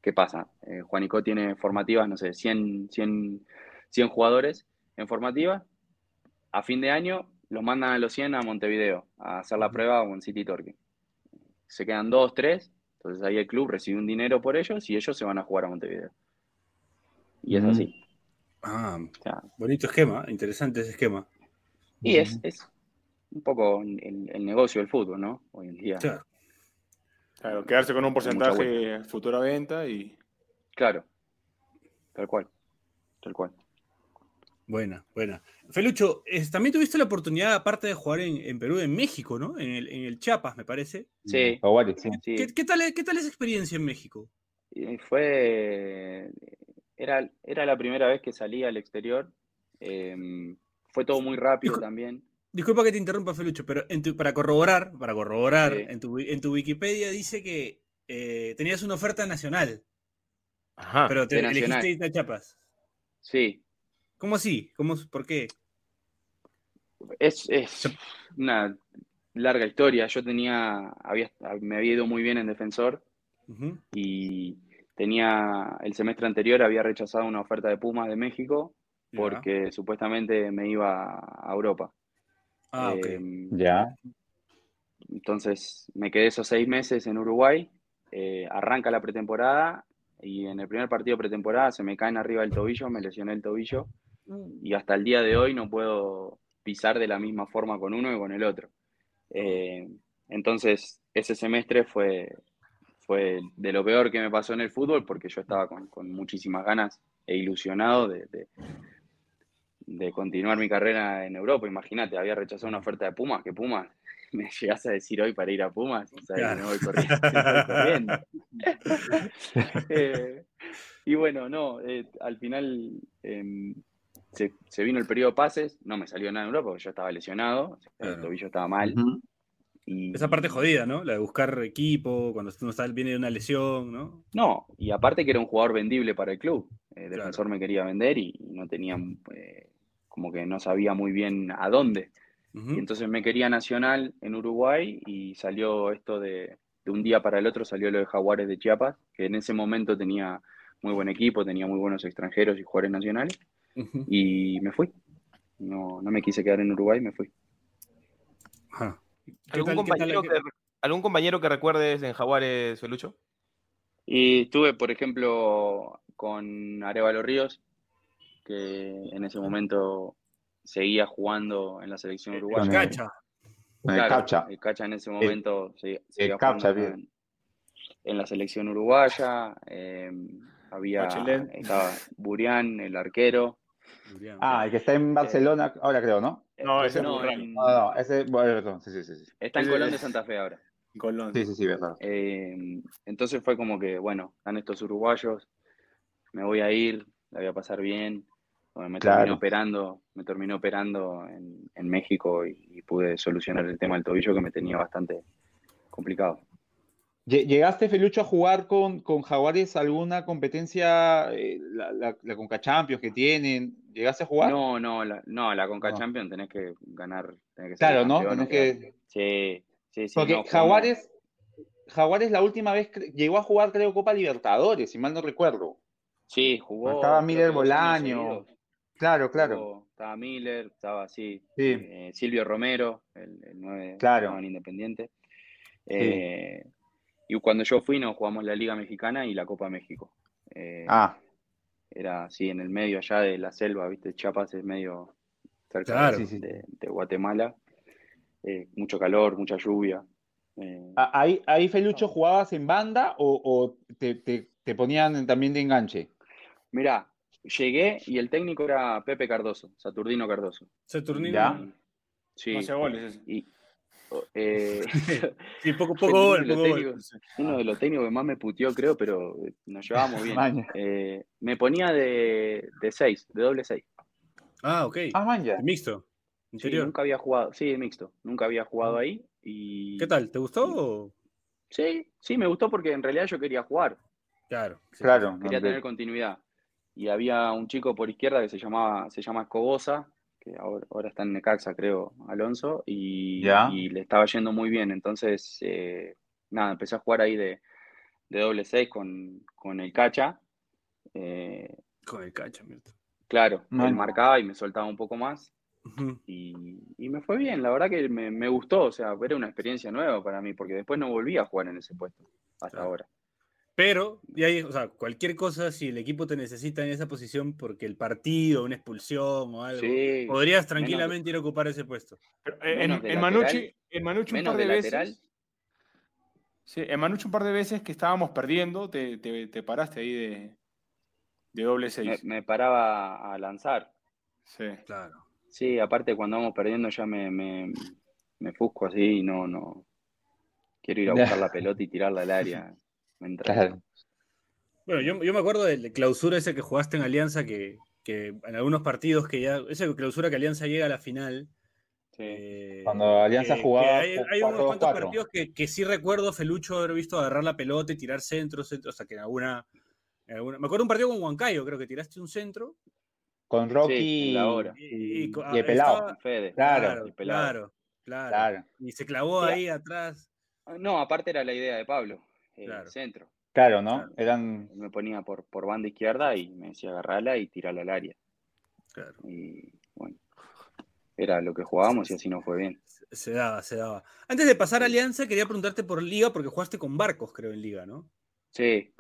¿qué pasa? Eh, Juanico tiene formativas, no sé, 100, 100, 100 jugadores en formativas. A fin de año los mandan a los 100 a Montevideo a hacer la prueba en City Torque. Se quedan dos, tres, entonces ahí el club recibe un dinero por ellos y ellos se van a jugar a Montevideo. Y es Ujú. así. Ah, O sea, bonito esquema, interesante ese esquema. y es, es un poco el, el negocio del fútbol, ¿no? Hoy en día. Claro. Claro, quedarse con un porcentaje futura venta y. Claro. Tal cual. Tal cual. Buena, buena. Felucho, es- también tuviste la oportunidad, aparte de jugar en, en Perú, en México, ¿no? En el, en el Chiapas, me parece. Sí. ¿Qué, qué tal, qué tal esa experiencia en México? Y fue. Era, era la primera vez que salí al exterior. Eh, fue todo muy rápido también. Disculpa que te interrumpa, Felucho, pero en tu- para corroborar, para corroborar, Sí. en, tu, en tu Wikipedia dice que eh, tenías una oferta nacional, Ajá. pero te elegiste irte a Chiapas. Sí. ¿Cómo así? ¿Cómo, ¿Por qué? Es, es una larga historia. Yo tenía. Había, me había ido muy bien en defensor. Y tenía el semestre anterior había rechazado una oferta de Pumas de México porque supuestamente me iba a Europa. Ah, ok. Eh, Ya. entonces me quedé esos seis meses en Uruguay, eh, arranca la pretemporada y en el primer partido de pretemporada se me caen arriba el tobillo, me lesioné el tobillo y hasta el día de hoy no puedo pisar de la misma forma con uno que con el otro. Eh, entonces ese semestre fue, fue de lo peor que me pasó en el fútbol porque yo estaba con, con muchísimas ganas e ilusionado de, de- de continuar mi carrera en Europa. Imagínate, había rechazado una oferta de Pumas, que Pumas me llegas a decir hoy para ir a Pumas, y sabes que Claro. me voy corriendo. me voy corriendo. Eh, y bueno, no, eh, al final em, se, se vino el periodo de pases, no me salió nada en Europa porque yo estaba lesionado, el tobillo estaba mal. Y, Esa parte jodida, ¿no? La de buscar equipo, cuando uno está, viene de una lesión, ¿no? No, y aparte que era un jugador vendible para el club. El Claro. defensor me quería vender y no tenía, eh, como que no sabía muy bien a dónde. Y entonces me quería Nacional en Uruguay y salió esto de, de un día para el otro, salió lo de Jaguares de Chiapas, que en ese momento tenía muy buen equipo, tenía muy buenos extranjeros y jugadores nacionales, Y me fui. No, no me quise quedar en Uruguay, me fui. Ajá. ¿Qué ¿Algún, tal- compañero que, ¿Algún compañero que recuerdes en Jaguares, Felucho? Y estuve, por ejemplo, con Arevalo Ríos, que en ese momento seguía jugando en la selección El uruguaya. Cacha. El Claro, Capcha. el Cacha en ese momento seguía, seguía Capcha, jugando bien. en, en la selección uruguaya. eh, había Bachelet. estaba Burián, el arquero. Ah, el que está en Barcelona ahora creo, ¿no? No, ese es No, en- No, no, ese, bueno, sí, sí, sí. sí. está en Colón de Santa Fe ahora. Colón. Sí, sí, sí, verdad. Eh, entonces fue como que, bueno, están estos uruguayos, me voy a ir, la voy a pasar bien. Bueno, me Claro. terminó operando, me terminó operando en, en México y, y pude solucionar el tema del tobillo que me tenía bastante complicado. Lle- ¿Llegaste, Felucho, a jugar con, con Jaguares alguna competencia, eh, la, la, la Conca Champions que tienen? ¿Llegaste a jugar? No, no, la, no, la Conca No. Champions tenés que ganar, tenés que ser Claro, ¿no? Tenés que... Sí, sí, sí. Porque no, Jaguares, Jaguares la última vez llegó a jugar, creo, Copa Libertadores, si mal no recuerdo. Sí, jugó. Estaba Miller Bolaño. Claro, claro. Jugó- estaba Miller, estaba así. Sí. eh, Silvio Romero, el, el 9 Claro. en Independiente. Eh, y cuando yo fui, nos jugamos la Liga Mexicana y la Copa México. Eh, Ah, Era así, en el medio allá de la selva, ¿viste? Chiapas es medio cerca Claro. de, Guatemala. Eh, mucho calor, mucha lluvia. Eh, Ah, ¿Ahí, ahí Felucho, jugabas en banda o, o te, te- te ponían también de enganche? Mirá, llegué y el técnico era Pepe Cardoso, Saturnino Cardoso. Saturnino. Ya. Sí, No hace goles y, eh, Sí, poco, poco uno gol, de los poco gol. técnicos- uno de los técnicos que más me puteó, creo, pero nos llevábamos bien. Eh, me ponía de, de seis, de doble seis. Ah, ok. Ah, man, ya. Mixto. Sí, nunca había jugado, sí, mixto, nunca había jugado ahí. Y ¿Qué tal? ¿Te gustó? o- Sí, sí, me gustó porque en realidad yo quería jugar, Claro. sí. Claro. quería no, tener continuidad. Y había un chico por izquierda que se llamaba, se llama Escobosa, que ahora, ahora está en Necaxa, creo, Alonso, y, y le estaba yendo muy bien. Entonces, eh, nada, empecé a jugar ahí de, de doble seis con, con el Cacha. Eh, Con el cacha, Mirta. claro, él marcaba y me soltaba un poco más. Y, y me fue bien, la verdad que me, me gustó, o sea, era una experiencia nueva para mí, porque después no volví a jugar en ese puesto hasta Claro. ahora. Pero, y ahí, o sea, cualquier cosa, si el equipo te necesita en esa posición porque el partido, una expulsión o algo, Sí, podrías menos- tranquilamente ir a ocupar ese puesto. Pero, eh, en, en lateral. Manucci, en Manucci un par de, de veces. Sí, en Manucci un par de veces que estábamos perdiendo, te, te- te paraste ahí de, de doble seis. me paraba a lanzar. Sí. Claro. Sí, aparte cuando vamos perdiendo ya me, me, me fusco así y no, no. Quiero ir a buscar la pelota y tirarla al área. Claro. Bueno, yo, yo me acuerdo del clausura ese que jugaste en Alianza, que, que en algunos partidos que ya, esa clausura que Alianza llega a la final. Sí. eh, Cuando Alianza que- jugaba que hay, hay unos 4-2-4. cuantos partidos que, que sí recuerdo Felucho haber visto agarrar la pelota y tirar centro, centro, o sea que en alguna, en alguna- Me acuerdo un partido con Huancayo, creo que tiraste un centro Con Rocky Sí, en la hora. y, y co- y el ah, pelado. estaba- Fede. Claro, claro, el pelado. claro, claro, Claro, Y se clavó ahí atrás. No, aparte era la idea de Pablo. Eh, Claro. Centro. claro, ¿no? Claro. Eran... Me ponía por, por banda izquierda y me decía agarrarla y tirarla al área. Claro. Y bueno, era lo que jugábamos y así nos fue bien. Se daba, se daba. Antes de pasar a Alianza, quería preguntarte por Liga, porque jugaste con Barcos, creo, en Liga, ¿no? Sí,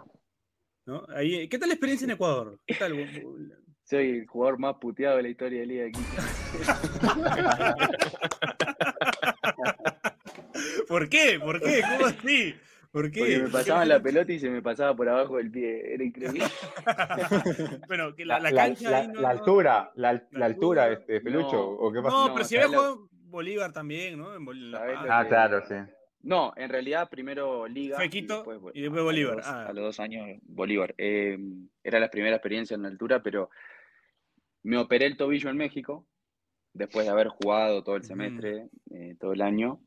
¿No? Ahí, ¿Qué tal la experiencia en Ecuador? ¿Qué tal? soy el jugador más puteado de la historia de Liga de Quito. ¿Por qué? ¿Por qué? ¿Cómo así? ¿Por Porque qué? me pasaban la pelota y se me pasaba por abajo del pie. Era increíble. bueno, que la, La, la la- cancha la- ahí no- la altura, la, la la altura, altura. este, Felucho, No. ¿o qué pasa? No, No, pero si ¿sabes había jugado Bolívar también, ¿no? En Bol- La ¿Sabes Paz. lo Ah, que- claro, sí. No, en realidad primero Liga. Fue Quito después, y después Bolívar. A los, Ah. a los dos años Bolívar. Eh, era la primera experiencia en la altura, pero me operé el tobillo en México, después de haber jugado todo el semestre, eh, todo el año.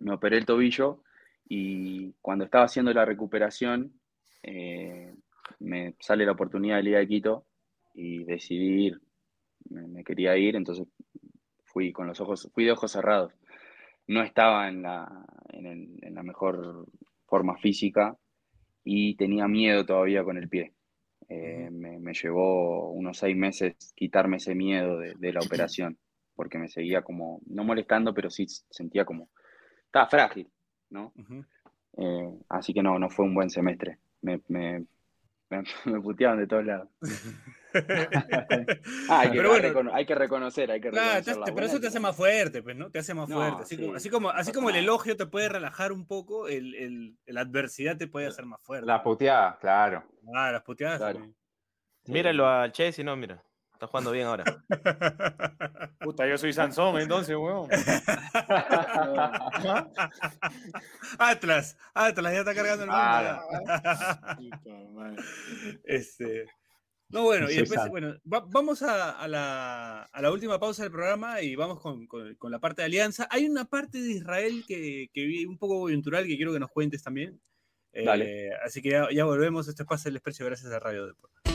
Me operé el tobillo y cuando estaba haciendo la recuperación, eh, me sale la oportunidad de Liga de Quito y decidí ir. Me, me quería ir, entonces fui con los ojos, fui de ojos cerrados. No estaba en la, en el- en la mejor forma física y tenía miedo todavía con el pie. Eh, me, me llevó unos seis meses quitarme ese miedo de, de la operación, porque me seguía como, no molestando, pero sí sentía como, estaba frágil, ¿no? Eh, así que no, no fue un buen semestre. Me, me, me, me puteaban de todos lados. Ah, hay, que, Pero bueno. hay que reconocer, hay que Claro, reconocer te- la pero eso te la hace más fuerte, pues, ¿no? Te hace más No, fuerte. Así, sí. como, así, como, así pasa como el elogio te puede relajar un poco, el, el- la adversidad te puede hacer más fuerte. La puteada, claro. Ah, las puteadas Claro. Míralo al Chelsea, no, mira. Está jugando bien ahora. Puta, yo soy Sansón, entonces, weón. Atlas, Atlas, ya está cargando el mundo. Ah. Este, no, bueno, y después, bueno, va- vamos a, a la, a la última pausa del programa y vamos con, con- con la parte de Alianza. Hay una parte de Israel que, que vi un poco coyuntural que quiero que nos cuentes también. Eh, Dale. así que ya, ya volvemos. Esto es Pase el Desprecio gracias a Radio Deportes.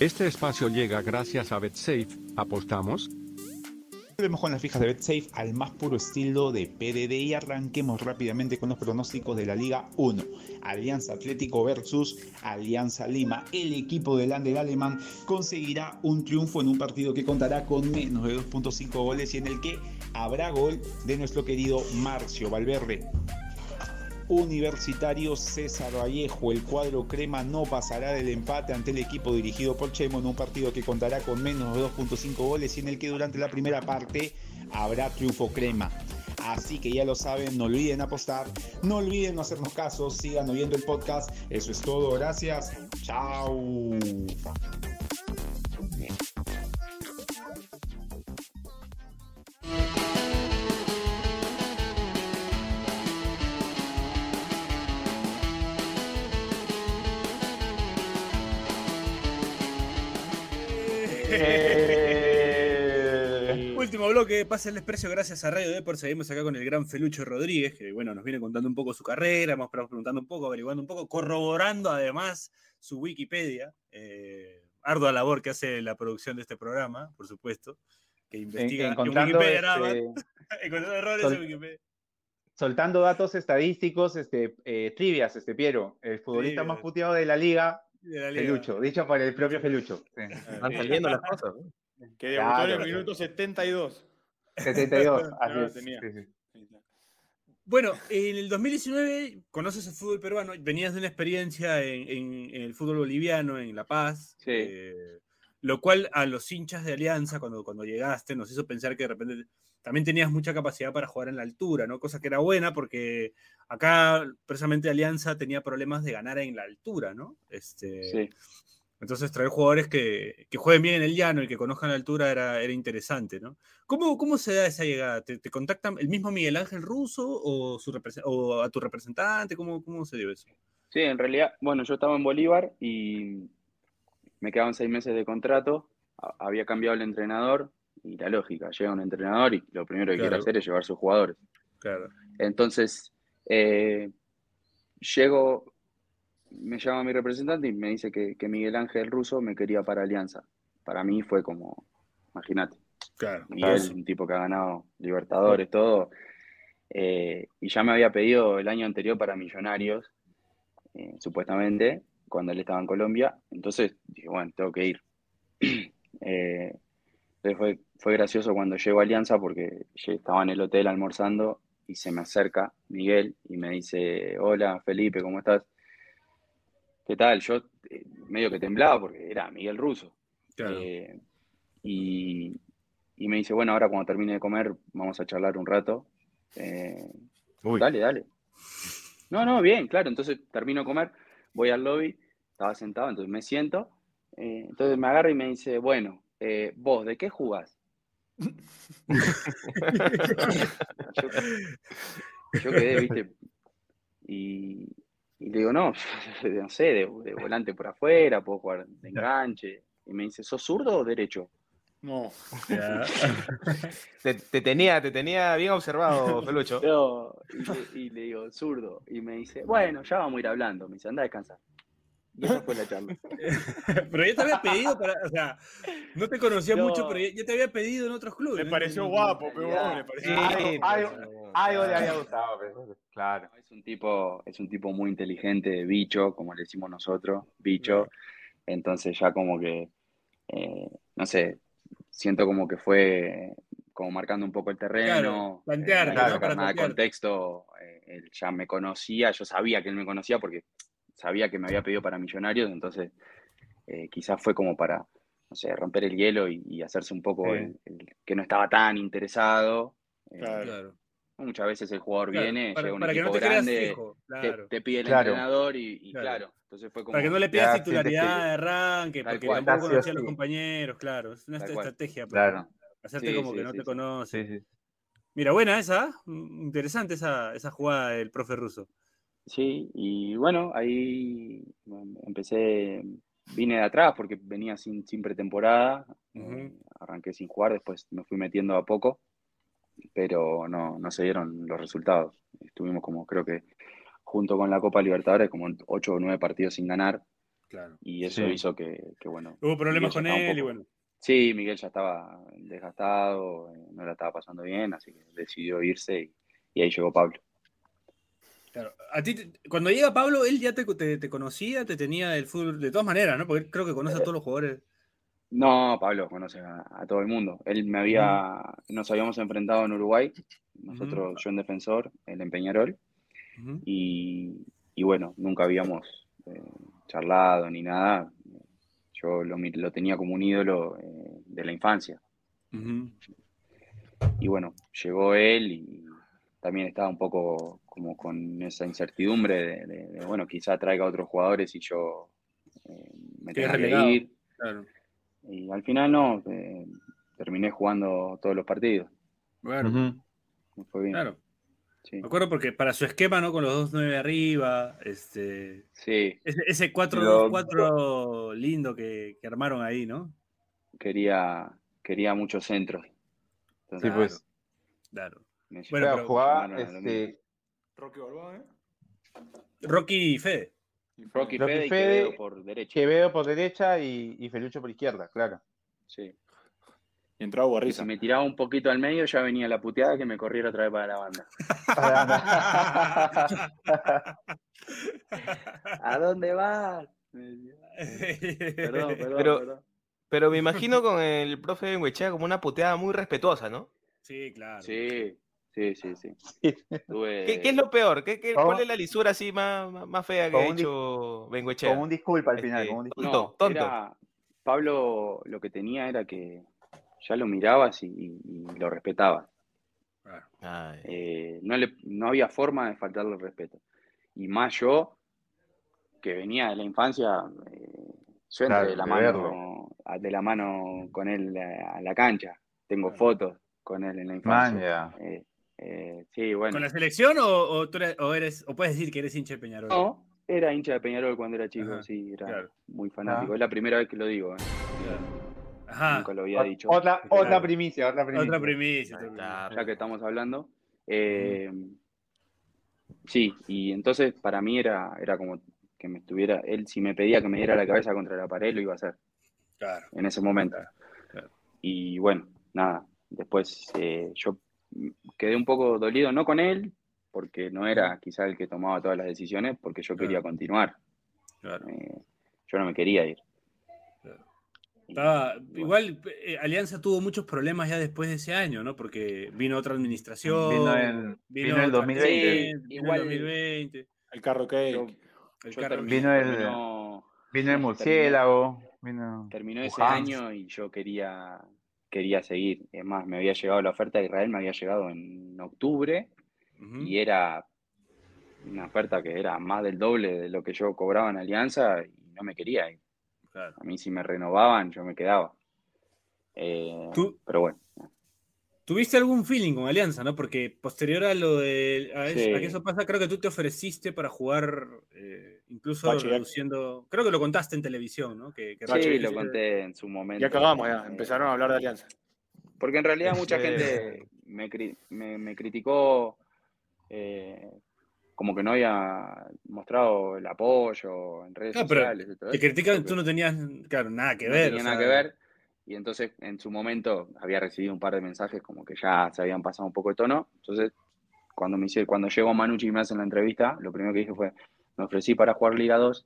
Este espacio llega gracias a BetSafe. ¿Apostamos? Volvemos con las fijas de BetSafe al más puro estilo de PDD y arranquemos rápidamente con los pronósticos de la Liga 1. Alianza Atlético versus Alianza Lima. El equipo del Ander alemán conseguirá un triunfo en un partido que contará con menos de 2.5 goles y en el que habrá gol de nuestro querido Marcio Valverde. Universitario César Vallejo. El cuadro crema no pasará del empate ante el equipo dirigido por Chemo en un partido que contará con menos de 2.5 goles y en el que durante la primera parte habrá triunfo crema. Así que ya lo saben, no olviden apostar, no olviden no hacernos caso, sigan oyendo el podcast. Eso es todo, gracias. Chao. Eh, Último bloque, pase el desprecio gracias a Radio Deport. Seguimos acá con el gran Felucho Rodríguez, que bueno, nos viene contando un poco su carrera, vamos preguntando un poco, averiguando un poco, corroborando además su Wikipedia. Eh, ardua labor que hace la producción de este programa, por supuesto, que en- investiga en encontrando, Wikipedia nada más, este, encontrando errores sol- en Wikipedia. soltando datos estadísticos, este, eh, trivias, este Piero, el futbolista más puteado de la liga. Felucho, dicho por el propio Felucho. Sí. Van saliendo las cosas. ¿no? Que debutó en Claro. el minuto 72. 72, así lo es. tenía. sí. Bueno, en el 2019 conoces el fútbol peruano, venías de una experiencia en, en- en el fútbol boliviano, en La Paz, Sí. eh, lo cual a los hinchas de Alianza, cuando, cuando llegaste, nos hizo pensar que de repente también tenías mucha capacidad para jugar en la altura, ¿no? Cosa que era buena porque acá precisamente Alianza tenía problemas de ganar en la altura, ¿no? Este, Sí. Entonces traer jugadores que, que jueguen bien en el llano y que conozcan la altura era, era interesante, ¿no? ¿Cómo, ¿Cómo se da esa llegada? ¿Te, te contactan el mismo Miguel Ángel Russo o, su o a tu representante? ¿Cómo, ¿Cómo se dio eso? Sí, en realidad, bueno, yo estaba en Bolívar y me quedaban seis meses de contrato, a- había cambiado el entrenador y la lógica, llega un entrenador y lo primero que quiere Claro. hacer es llevar sus jugadores. Claro. Entonces, eh, llego, me llama mi representante y me dice que, que Miguel Ángel Russo me quería para Alianza. Para mí fue como, imagínate, Claro. Miguel, un tipo que ha ganado Libertadores, todo. eh, y ya me había pedido el año anterior para Millonarios, eh, supuestamente, cuando él estaba en Colombia. Entonces dije, bueno, tengo que ir. Eh, entonces fue, fue gracioso cuando llego a Alianza porque yo estaba en el hotel almorzando y se me acerca Miguel y me dice, hola Felipe, ¿cómo estás? ¿Qué tal? Yo eh, medio que temblaba porque era Miguel Russo. Claro. Eh, y, y me dice, bueno, ahora cuando termine de comer vamos a charlar un rato. Uy. dale, dale. No, no, bien, claro. Entonces termino de comer, voy al lobby, estaba sentado, entonces me siento. eh, entonces me agarra y me dice, bueno, eh, vos, ¿de qué jugás? yo, yo quedé, viste, y, Y le digo, no, no sé, de, de volante por afuera, puedo jugar de enganche. Y me dice, ¿sos zurdo o derecho? No. Te, te tenía, te tenía bien observado, Felucho. No, y, le, y le digo, zurdo. Y me dice, bueno, ya vamos a ir hablando. Me dice, anda a descansar. Y esa fue la charla. Pero ya te había pedido para, o sea, no te conocía No. mucho, pero ya, ya te había pedido en otros clubes. Le ¿no? pareció guapo, pero pareció Sí. Algo, algo le claro. había gustado, pero- claro. Es un tipo, es un tipo muy inteligente, bicho, como le decimos nosotros, bicho. Entonces ya como que, eh, no sé, siento como que fue como marcando un poco el terreno. Claro, plantear, eh, claro, para nada de contexto. eh, él ya me conocía, yo sabía que él me conocía porque sabía que me había pedido para Millonarios, entonces eh, quizás fue como para, no sé, romper el hielo y, y hacerse un poco el- el que no estaba tan interesado. Eh, Claro. Muchas veces el jugador Claro, viene, para, llega un para que equipo no te grande, fijo, te, claro. te pide el Claro. entrenador y, y Claro. claro. entonces fue como... Para que no le pidas titularidad de arranque, porque cual. tampoco sí conocía a los compañeros, claro. Es una Tal estrategia. pues, Claro. Hacerte Sí, como sí, que no sí, te sí. conoce. Sí, sí. Mira, buena esa, mm, interesante esa, esa jugada del profe ruso. Sí, y bueno, ahí empecé, vine de atrás porque venía sin, sin pretemporada, eh, arranqué sin jugar, después me fui metiendo a poco, pero no, no se dieron los resultados. Estuvimos como, creo que junto con la Copa Libertadores, como ocho o nueve partidos sin ganar, Claro. y eso Sí. hizo que, que, bueno, Hubo problemas con él y bueno. Sí, Miguel ya estaba desgastado, eh, no la estaba pasando bien, así que decidió irse y, y ahí llegó Pablo. Claro. A ti, te- cuando llega Pablo, él ya te, te- te conocía, te tenía del fútbol, de todas maneras, ¿no? Porque él creo que conoce a todos los jugadores. No, Pablo conoce a, a todo el mundo. Él me había, nos habíamos enfrentado en Uruguay, nosotros, yo en Defensor, él en Peñarol, y, y bueno, nunca habíamos eh, charlado ni nada. Yo lo, lo tenía como un ídolo eh, de la infancia. Y bueno, llegó él y también estaba un poco como con esa incertidumbre de, de- de, bueno, quizá traiga otros jugadores y yo eh, me tenga que ir. Claro. Y al final no, eh, terminé jugando todos los partidos. Bueno, Ujú. Me fue bien. claro. Sí, Me acuerdo porque para su esquema, ¿no? Con los dos nueve arriba, este. sí, Ese, ese 4 Lo- 4 lindo que, que armaron ahí, ¿no? quería, quería muchos centros. Entonces, Sí, pues. Claro. me Bueno, pero jugaba este, Rocky Balboa, ¿eh? Rocky y Fede. Rocky Rocky Fede y Quevedo por derecha. Quevedo por derecha y, y Felucho por izquierda, claro. Sí. Y entraba Guarriza. si me tiraba un poquito al medio, ya venía la puteada que me corriera otra vez para la banda. ¿A dónde vas? Perdón, perdón, Pero- perdón. Pero me imagino con el profe Benguechea como una puteada muy respetuosa, ¿no? Sí, claro. Sí, sí, sí, sí. Tuve- ¿Qué, qué es lo peor? ¿Qué. ¿Cuál es la lisura así más, más- fea que Con ha hecho Benguechea? Como un disculpa al final, Este, como un disculpa. tonto, tonto. era- Pablo lo que tenía era que ya lo mirabas y, y- y lo respetabas. Eh, no, le, no había forma de faltarle el respeto. Y más yo, que venía de la infancia, eh, yo entré Claro, de, la mano, de la mano con él a, la cancha. Tengo Claro. fotos con él en la Man, infancia. Eh, eh, sí, bueno. ¿Con la selección o, o tú eres, o eres o puedes decir que eres hincha de Peñarol? No, era hincha de Peñarol cuando era chico, Ajá, sí, era claro. muy fanático. Ah. Es la primera vez que lo digo, eh. Ajá. nunca lo había dicho. Otra, Claro. otra primicia, otra primicia. Otra primicia. Está, ya que estamos hablando. Eh, sí, y entonces para mí era, era como que me estuviera, él si me pedía que me diera la cabeza contra la pared, lo iba a hacer Claro. en ese momento. Claro. Y bueno, nada, después eh, yo quedé un poco dolido, no con él, porque no era quizá el que tomaba todas las decisiones, porque yo quería continuar. Claro. Eh, yo no me quería ir. Claro. Y, Estaba- bueno, igual eh, Alianza tuvo muchos problemas ya después de ese año, ¿no? Porque vino otra administración. Vino en- vino en el otra 2020. gente, vino Igual- el 2020. El carro cake. yo- el yo carro- terminé- Vino el- terminó- Vino el murciélago, vino... Terminó ese año y yo quería, quería seguir. Es más, me había llegado la oferta de Israel, me había llegado en octubre y era una oferta que era más del doble de lo que yo cobraba en Alianza y no me quería ir. Claro. A mí si me renovaban, yo me quedaba. Eh, Tú- pero bueno, ¿Tuviste algún feeling con Alianza, no? Porque posterior a lo de a, es- Sí. a que eso pasa, creo que tú te ofreciste para jugar, eh, incluso Bache, ya- reduciendo. Creo que lo contaste en televisión, ¿no? Que, que Sí, lo conté en su momento. Ya cagamos, ya. Eh, Empezaron a hablar de alianza. Porque en realidad mucha Sí. gente me, cri- me, me criticó eh, como que no había mostrado el apoyo en redes Ah, pero sociales. y todo Te eso, critican, porque tú no tenías, claro, nada que no ver. tenía o nada sea, que ver. Y entonces en su momento había recibido un par de mensajes como que ya se habían pasado un poco de tono. Entonces cuando me hice, cuando llegó Manucci y me hacen la entrevista, lo primero que dije fue, me ofrecí para jugar Liga 2,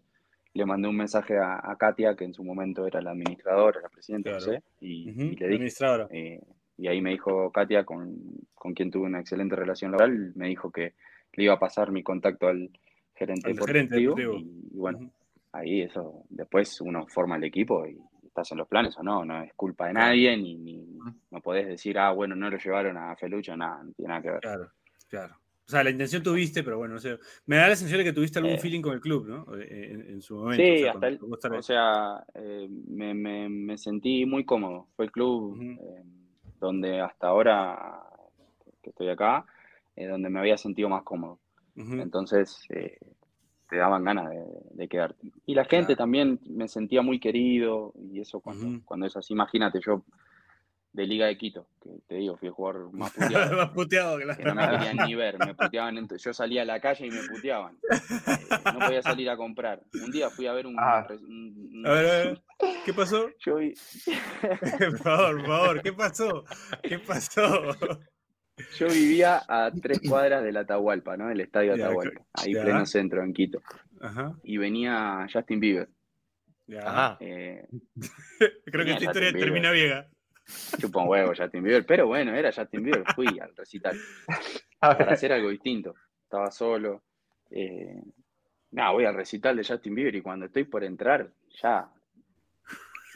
le mandé un mensaje a, a Katia, que en su momento era la administradora, la presidenta, no Claro. sé, y, ujú, y la le dije, administradora. eh, y ahí me dijo Katia, con, con quien tuve una excelente relación laboral, me dijo que le iba a pasar mi contacto al gerente Al deportivo. gerente deportivo. Y, y bueno, ahí eso, después uno forma el equipo y estás en los planes o no, no es culpa de nadie, ni, ni no podés decir, ah, bueno, no lo llevaron a Felucho, nada, no tiene nada que ver. Claro, claro. O sea, la intención tuviste, pero bueno, no sé. Me da la sensación de que tuviste algún Eh. feeling con el club, ¿no? Eh, En, en su momento. Sí, o sea, hasta el- o sea, eh, me, me- me sentí muy cómodo. Fue el club eh, donde hasta ahora que estoy acá, eh, donde me había sentido más cómodo. Entonces, eh, te daban ganas de, de quedarte. Y la gente Claro. también me sentía muy querido, y eso cuando, cuando es así, imagínate, yo de Liga de Quito, que te digo, fui a jugar más puteado, Más puteado, que no claro. me querían ni ver, me puteaban, en- yo salía a la calle y me puteaban. Eh, no podía salir a comprar. Un día fui a ver un... Ah. un- un- A ver, a ver, ¿qué pasó? Yo vi, por favor, por favor, ¿qué pasó? ¿Qué pasó? Yo vivía a tres cuadras del Atahualpa, ¿no? El estadio Ya, Atahualpa, ahí ya. pleno centro, en Quito. Ajá, Y venía Justin Bieber. Ajá. Eh, Creo que esta historia termina bien. chupa un huevo Justin Bieber, pero bueno, era Justin Bieber, fui al recital para hacer algo distinto. Estaba solo. Eh, nada, voy al recital de Justin Bieber y cuando estoy por entrar, ya.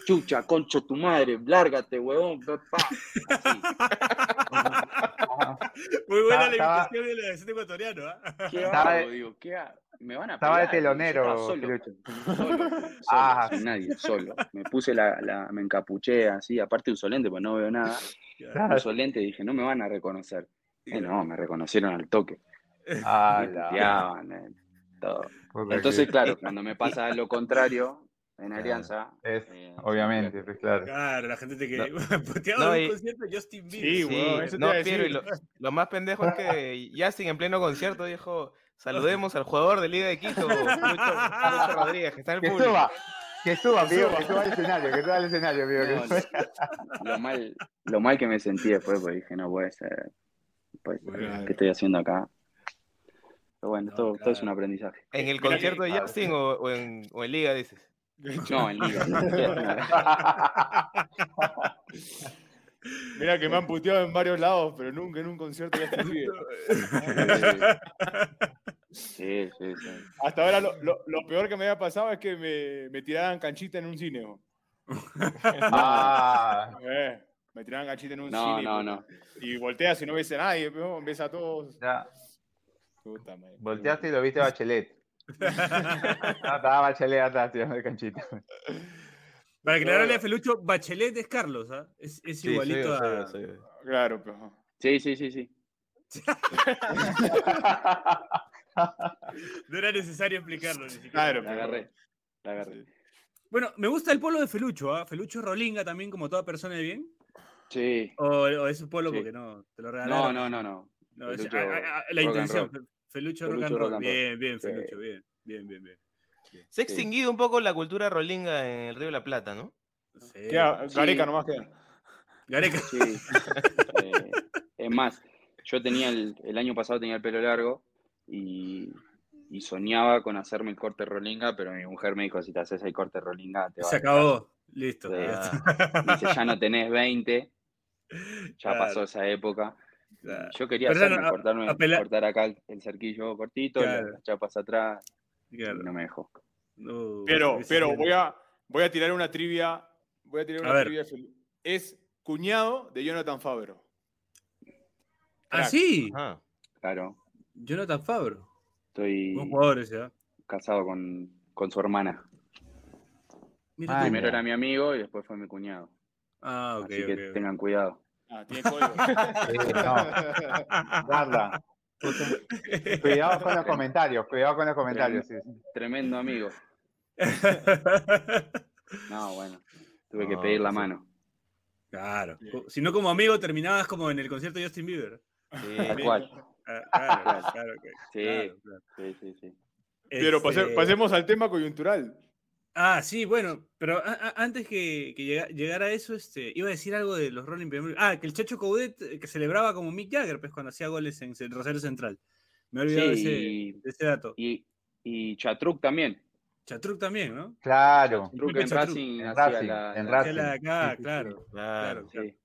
Chucha, concho tu madre, lárgate, huevón. Así. Muy buena la Estaba- imitación de la acento ecuatoriano. ¿ah? ¿Qué Estaba hago? de- Digo, ¿qué hago? Me van a Estaba de pegar, telonero, solo, solo, solo, Ah. sin nadie, solo. Me puse la, la- me encapuché así, aparte uso lente, pues no veo nada. Claro. Uso lente y dije, no me van a reconocer. Eh, no, me reconocieron al toque. Ah, Me la- puteaban, eh, todo. Entonces, claro, cuando me pasa lo contrario en Claro. Alianza. Es, eh, obviamente, pues claro. Claro, la gente te que No, y- un concierto de Justin Sí, Bieber. weón, eso te no, Piero, y lo, lo más pendejo es que Justin en pleno concierto dijo, saludemos al jugador de Liga de Quito, Lucho, Lucho Rodríguez, que está en el Que público. suba, que suba, amigo, que suba al escenario, que suba al escenario, amigo. No, lo mal, lo mal que me sentí después, porque dije, no puede ser. Bueno. ¿Qué estoy haciendo acá? Pero bueno, No, todo, todo es claro. un aprendizaje. ¿En el concierto de Justin o, o en, o en Liga, dices? No, en liga. no. Mira que me han puteado en varios lados, pero nunca en un concierto de Justin Bieber. Sí, sí, sí. Hasta ahora lo, lo- lo peor que me había pasado es que me, me tiraran canchita en un cine. Ah, Eh, me tiraban canchita en un No, cine. no, y- no. Y volteas y no ves a nadie, ves a todos. ya. Puta. Volteaste y lo viste a Bachelet. No, estaba Bachelet atrás, tío, de canchita. Para aclararle a Felucho, Bachelet es Carlos, ¿ah? Es, es Sí, igualito soy- a. soy- soy- Claro, pero. Sí, sí, sí, sí. No era necesario explicarlo ni siquiera. Claro, La agarré. La agarré. Bueno, me gusta el polo de Felucho, ¿ah? Felucho Rolinga también, como toda persona de bien. Sí. O, o es un polo Sí. porque no, te lo No, regalaron. no, no, no. No, es- Felucho a- a- a- la intención. Felucho rock Felucho and rock roll. and roll. Bien, bien, Sí. Felucho, bien. Bien, bien, bien. Se ha extinguido un poco la cultura rolinga en el Río de la Plata, ¿no? Sí. Queda, Sí. Gareca nomás queda. Gareca. Sí. Eh, es más, yo tenía el, el año pasado tenía el pelo largo y, y soñaba con hacerme el corte rolinga, pero mi mujer me dijo, si te haces el corte rolinga, te va Se a acabó. Listo. Dice, ya no tenés 20, ya Claro, pasó esa época. Claro. Yo quería Pero ya hacerme, no, a- cortarme, apela- cortar acá el, el cerquillo cortito, Claro. las chapas atrás, Claro. y no me dejó. No, Pero, pero sí. voy a, voy a tirar una trivia. Voy a tirar A una ver. trivia. Es cuñado de Jonathan Fabro. ¿Ah, sí? Ajá. Claro, Jonathan Fabro. estoy Buen jugador ese, ¿ah? casado con, con su hermana. Mira Ah. Primero era mi amigo y después fue mi cuñado. Ah, ok, Así que tengan cuidado. Ah, tiene código. Sí, no. Guarda. Cuidado con los comentarios, cuidado con los comentarios. sí. Tremendo amigo. No, bueno, tuve que pedir la sí. mano. Claro. Si no como amigo, terminabas como en el concierto de Justin Bieber. Sí. Tal cual. Ah, Claro, claro, claro, claro. Sí, sí, sí. Pero pase- Este, pasemos al tema coyuntural. Ah, sí, bueno, pero a- a- antes que, que llega- llegara a eso, este, iba a decir algo de los Rolling Primero. Ah, que el Chacho Coudet eh, que celebraba como Mick Jagger, pues, cuando hacía goles en Ce- Rosario Central. Me he olvidado de, ese, Sí, de ese dato. y, y Chatruc también. Chatruc también, ¿no? Claro. Chatruc en Chatruc. Racing En Racing, la, en la- Hacía la acá, claro. Claro. claro. sí.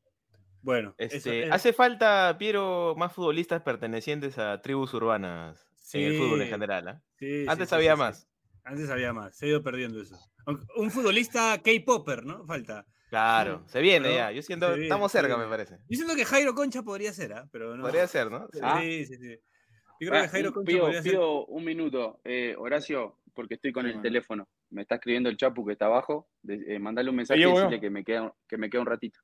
Bueno, eso Este, es- hace falta, Piero, más futbolistas pertenecientes a tribus urbanas en el fútbol en general. ¿ah? sí, Antes había sí, sí. más. Antes había más, se ha ido perdiendo eso. Un futbolista K-Popper, ¿no? Falta. Claro, se viene Pero ya. Yo siento, viene, estamos cerca, me parece. Yo siento que Jairo Concha podría ser, ¿ah? Pero no. Podría ser, ¿no? Sí. Ah. Sí, sí. Yo creo Ah, que Jairo Concha pido, podría ser. pido un minuto, eh, Horacio, porque estoy con Sí, el teléfono. Me está escribiendo el Chapu que está abajo. De, eh, mandale un mensaje y decirle que me queda, que me queda un ratito.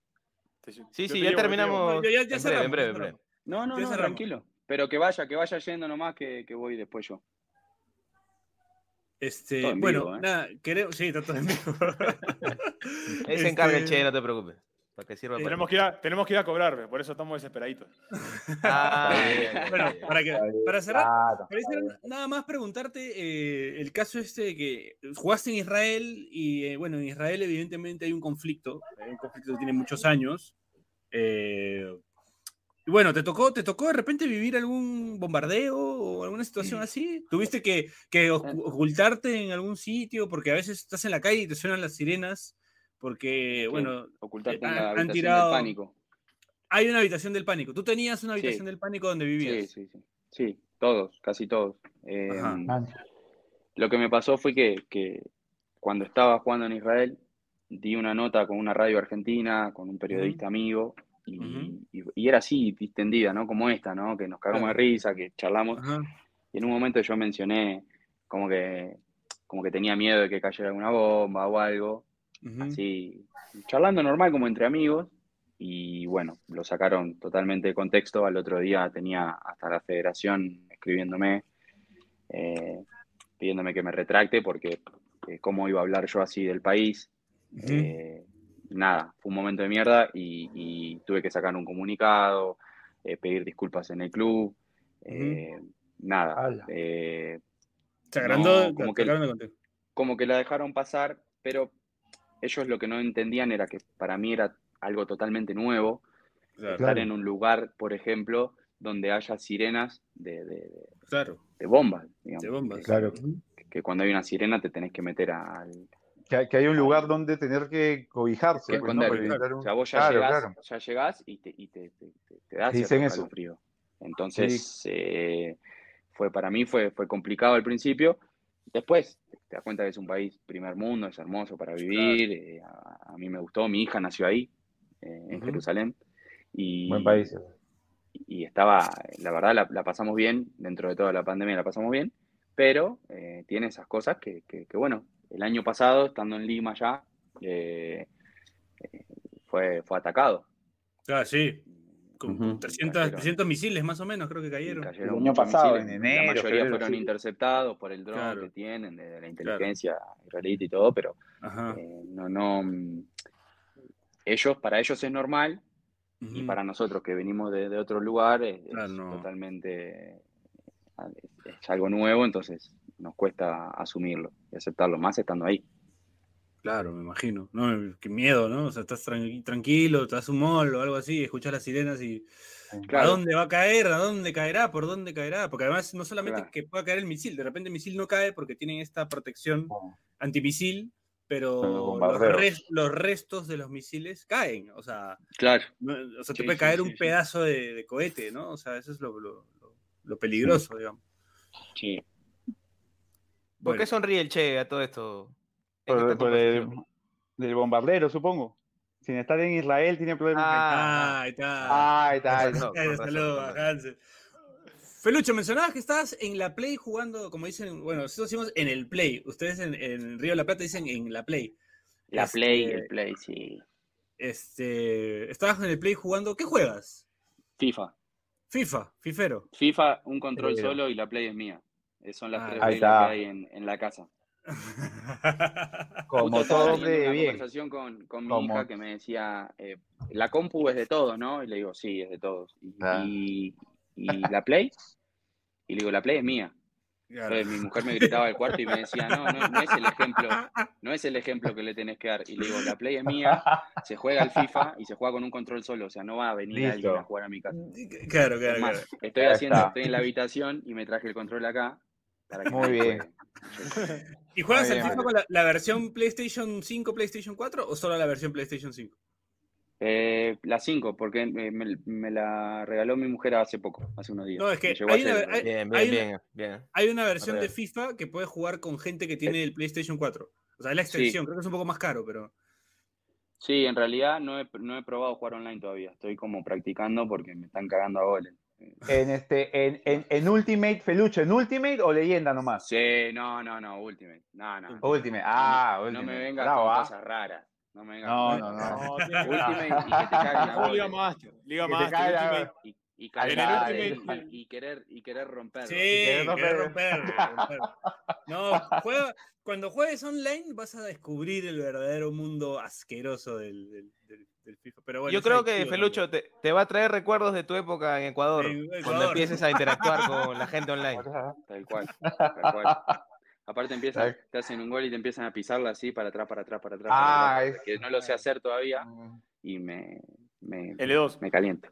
Sí, sí, ya llevo, terminamos. Ya- ya en breve, en breve, en breve. No, no, tranquilo. Pero que vaya, que vaya yendo nomás, que, que voy después yo. Este, Todo en bueno, vivo, ¿eh? nada, queremos. Sí, está todo en vivo. Ahí se encarga el Che, no te preocupes. Para que sirva para Tenemos que, ir a, tenemos que ir a cobrar, por eso estamos desesperaditos. Ah. Bueno, para, que, para cerrar, Claro. para cerrar, nada más preguntarte eh, el caso este de que jugaste en Israel y eh, bueno, en Israel evidentemente hay un conflicto, hay un conflicto que tiene muchos años. eh, y bueno, ¿te tocó, ¿te tocó de repente vivir algún bombardeo o alguna situación así? ¿Tuviste que, que ocu- ocultarte en algún sitio? Porque a veces estás en la calle y te suenan las sirenas, porque, Sí, bueno, Ocultarte han- en la han habitación tirado- del pánico. hay una habitación del pánico. ¿Tú tenías una Sí. habitación del pánico donde Sí, vivías? sí, sí. Sí, todos, casi todos. Eh, Ajá. Lo que me pasó fue que, que cuando estaba jugando en Israel, di una nota con una radio argentina, con un periodista amigo, y, Ujú. y- y era así, distendida, ¿no? Como esta, ¿no? Que nos cagamos de risa, que charlamos. Y en un momento yo mencioné como que, como que tenía miedo de que cayera alguna bomba o algo, así, charlando normal como entre amigos. Y bueno, lo sacaron totalmente de contexto. Al otro día tenía hasta la federación escribiéndome, eh, pidiéndome que me retracte porque eh, cómo iba a hablar yo así del país. Eh, nada, fue un momento de mierda y, y tuve que sacar un comunicado, eh, pedir disculpas en el club. eh, Nada, eh, Se agrandó, No, como que- como que la dejaron pasar, pero ellos lo que no entendían era que para mí era algo totalmente nuevo Claro, estar en un lugar, por ejemplo, donde haya sirenas de, de- de- claro, de bombas, digamos. de bombas. Que- Claro. Que, que cuando hay una sirena te tenés que meter al... Que, que hay un lugar donde tener que cobijarse. que pues, ¿no? O sea, vos ya Claro, llegás, claro. ya llegás y te, y te, te, te- te da Dicen eso. calofrío. Entonces, eh, fue para mí fue, fue complicado al principio. Después te das cuenta que es un país primer mundo, es hermoso para vivir. eh, a, a mí me gustó, mi hija nació ahí, eh, en. Jerusalén. Y, Buen país. y estaba, la verdad, la, la pasamos bien, dentro de toda la pandemia la pasamos bien, pero tiene esas cosas que, que- que, bueno, el año pasado, estando en Lima ya, eh, fue, fue atacado. Claro, sí. Con. 300, Cayeron. 300 misiles más o menos creo que cayeron. cayeron El año pasado, misiles, en la enero, mayoría febrero, fueron sí. interceptados por el dron Claro. que tienen, de la inteligencia israelita y todo, pero eh, no, no, mm, ellos, para ellos es normal, y para nosotros que venimos de, de otro lugar es, es Claro, no. totalmente es, es algo nuevo, entonces nos cuesta asumirlo y aceptarlo, más estando ahí. Claro, me imagino. No, qué miedo, ¿no? O sea, estás tranqui- tranquilo, te das un mall o algo así, escuchas las sirenas y ¿a Claro. dónde va a caer? ¿A dónde caerá? ¿Por dónde caerá? Porque además no solamente Claro. que pueda caer el misil, de repente el misil no cae porque tienen esta protección Oh. antimisil, pero Los restos de los misiles caen. O sea, Claro, no- o sea te Sí, puede sí, caer sí, un sí. pedazo de, de cohete, ¿no? O sea, eso es lo, lo- lo- lo peligroso, digamos. sí. ¿Por qué sonríe el Che a todo esto? ¿En qué Por, el- del bombardero, supongo. Sin estar en Israel tiene problemas. Ah, Ah, ahí está. Ah, ahí está. ahí está. Felucho, mencionabas que estabas en la Play jugando, como dicen, bueno, nosotros decimos en el Play, ustedes en, en Río de la Plata dicen en la Play. La Este, Play, el Play, sí. Este, estabas en el Play jugando, ¿qué juegas? FIFA. FIFA, Fifero. FIFA, un control Pero- solo y la Play es mía. Eh, Son las Ah, tres ahí reglas está. que hay en, en la casa. Como todo una bien. conversación con, con mi hija que me decía, eh, la compu es de todos, ¿no? Y le digo, sí, es de todos. Y, Ah. y- y la Play, y le digo, la Play es mía. Claro. Entonces mi mujer me gritaba del cuarto y me decía, no, no, no es el ejemplo, no es el ejemplo que le tenés que dar. Y le digo, la Play es mía, se juega al FIFA y se juega con un control solo, o sea, no va a venir Listo. alguien a jugar a mi casa. Claro, claro, claro. estoy haciendo, estoy en la habitación y me traje el control acá para que Muy bien. ¿Y juegas el. FIFA con la, la versión PlayStation 5, PlayStation 4 o solo la versión PlayStation 5? Eh, la 5, porque me, me- me la regaló mi mujer hace poco, hace unos días. No, es que hay una- hay- Bien, hay bien, una- bien, bien. Hay una versión de. FIFA que puedes jugar con gente que tiene el PlayStation 4. O sea, es la extensión, creo que es un poco más caro, pero. Sí, en realidad no he, no he probado jugar online todavía. Estoy como practicando porque me están cagando a goles. En este, en, en, en Ultimate, Felucho, ¿en Ultimate o leyenda nomás? Sí, no, no, no, Ultimate. No, no. Ultimate, ah, no, me- Ultimate. no me vengas Bravo, con ah. cosas raras. No me vengas No, con no, cosas no. raras. No, Ultimate y que te caguen a Mejor Liga. Master. Liga Master. caiga- Ultimate. Y, y, y, y querer, y querer romperlo. Sí, querés romper. romper, romper. No, juega- cuando juegues online vas a descubrir el verdadero mundo asqueroso del, del, del- del FIFA. Pero bueno, Yo creo que Felucho te, te va a traer recuerdos de tu época en Ecuador, En Ecuador. cuando empieces a interactuar con la gente online. Tal cual, tal cual. Aparte empiezan, te hacen un gol y te empiezan a pisarla así para atrás, para atrás, para atrás. Ah, para es- atrás, que no lo sé hacer todavía y me, me, L2. me caliento.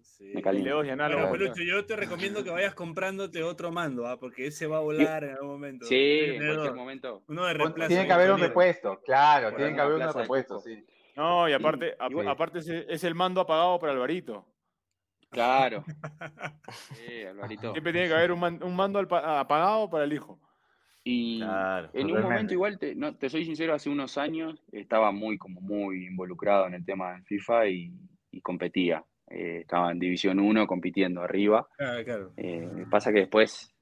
Sí. Me caliento. L2 y análogo. Bueno, Pelucho, yo te recomiendo que vayas comprándote otro mando, ¿ah? porque ese va a volar en algún momento. Sí, en cualquier dos. momento. Uno de reemplazo. Tiene que haber un repuesto, claro, tiene que haber un repuesto, sí. No, y aparte, aparte es, es el mando apagado para Alvarito. Claro. Sí, Alvarito. Siempre tiene que haber un, man- un mando apagado para el hijo. Y Claro, en un momento igual, te, no, te soy sincero, hace unos años estaba muy, como muy involucrado en el tema del FIFA y, y competía. Eh, estaba en División 1 compitiendo arriba. Ah, claro, Eh, pasa que después,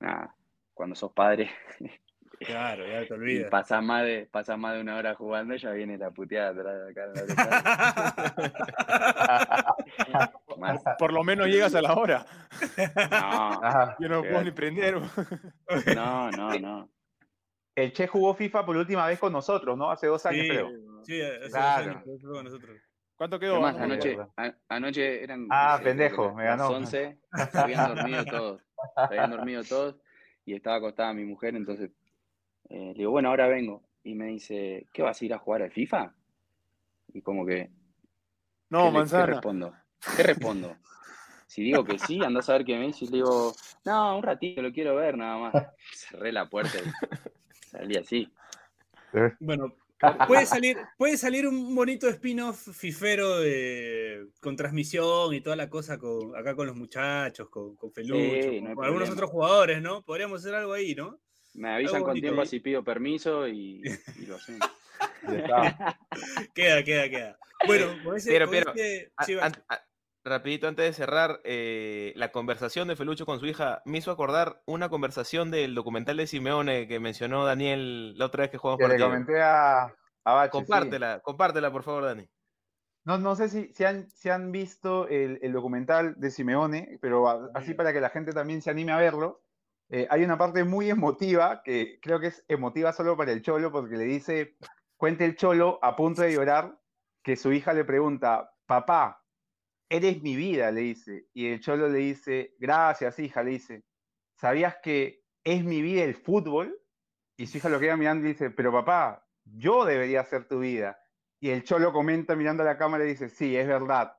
nada, cuando sos padre claro, ya te y olvidas. pasás más, de, pasás más de una hora jugando, ya viene la puteada atrás de acá. de acá. Mal. Por lo menos llegas a la hora. No. Yo no puedo ni prender. no, no, no. El Che jugó FIFA por última vez con nosotros, ¿no? Hace dos años, Sí, creo. sí, hace dos años, con nosotros. ¿Cuánto ¿Qué quedó? más? Anoche, acuerdo. a- anoche eran Ah, no sé, pendejo, me las ganó. 11, se habían dormido todos. Se habían dormido todos y estaba acostada mi mujer, entonces eh, le digo, bueno, ahora vengo. Y me dice, ¿qué vas a ir a jugar al FIFA? Y como que, No, ¿qué, le- qué manzana. respondo? ¿Qué respondo? Si digo que sí, andás a ver qué me dice. Y le digo, no, un ratito, lo quiero ver nada más. Cerré la puerta y salí así. Bueno, puede salir, puede salir un bonito spin-off fifero de, con transmisión y toda la cosa con, acá con los muchachos, con, con Felucho, Sí, con, no hay con algunos otros jugadores, ¿no? Podríamos hacer algo ahí, ¿no? Me avisan con tiempo ahí. así pido permiso y, y lo hacemos. Queda, queda, queda. Bueno, con ese, Pero, pero, ese- A- sí, a- rapidito, antes de cerrar, eh, la conversación de Felucho con su hija me hizo acordar una conversación del documental de Simeone que mencionó Daniel la otra vez que jugamos Que le partido. comenté a, a Bache, sí. Compártela, compártela, por favor, Dani. No, no sé si, si, han, si han visto el, el documental de Simeone, pero a- así para que la gente también se anime a verlo. Eh, hay una parte muy emotiva que creo que es emotiva solo para el Cholo, porque le dice, cuenta el Cholo a punto de llorar, que su hija le pregunta, papá, eres mi vida, le dice. Y el Cholo le dice, gracias, hija, le dice, ¿sabías que es mi vida el fútbol? Y su hija lo queda mirando y dice, pero papá, yo debería ser tu vida. Y el cholo comenta mirando a la cámara y dice, sí, es verdad,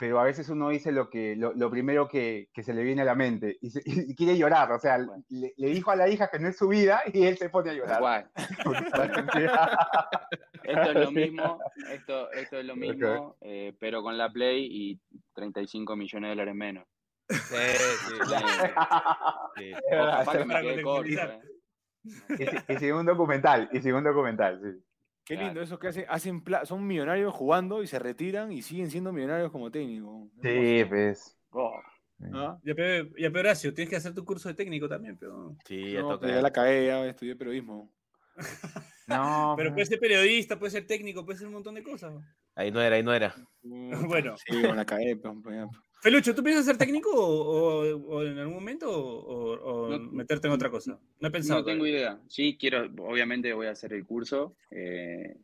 pero a veces uno dice lo, que, lo, lo primero que, que se le viene a la mente y, se- y quiere llorar, o sea, Bueno. le, le dijo a la hija que no es su vida y él se pone a llorar. cual. Esto es lo mismo, esto, esto es lo mismo, eh, pero con la Play y 35 millones de dólares menos. Sí, sí, sí. o capaz que me Para quedé corto, contextualizar. eh. Y, si- y sin un documental, y sin un documental, sí. Qué Claro. lindo, esos que hacen, hacen son millonarios jugando y se retiran y siguen siendo millonarios como técnicos. Sí, pues. Oh, ¿Ah? Ya, pero, ya, pero Horacio, tienes que hacer tu curso de técnico también, pero. Sí, ya No, toca. ya la cagué, ya estudié periodismo. No, Pero pues. puede ser periodista, puede ser técnico, puede ser un montón de cosas. Ahí no era, ahí no era. Bueno. Sí, con la cae, pues, pues, Felucho, ¿tú piensas ser técnico o, o- o en algún momento o, o No- meterte en otra cosa? No he pensado. No tengo idea. Sí, quiero, obviamente voy a hacer el curso, eh,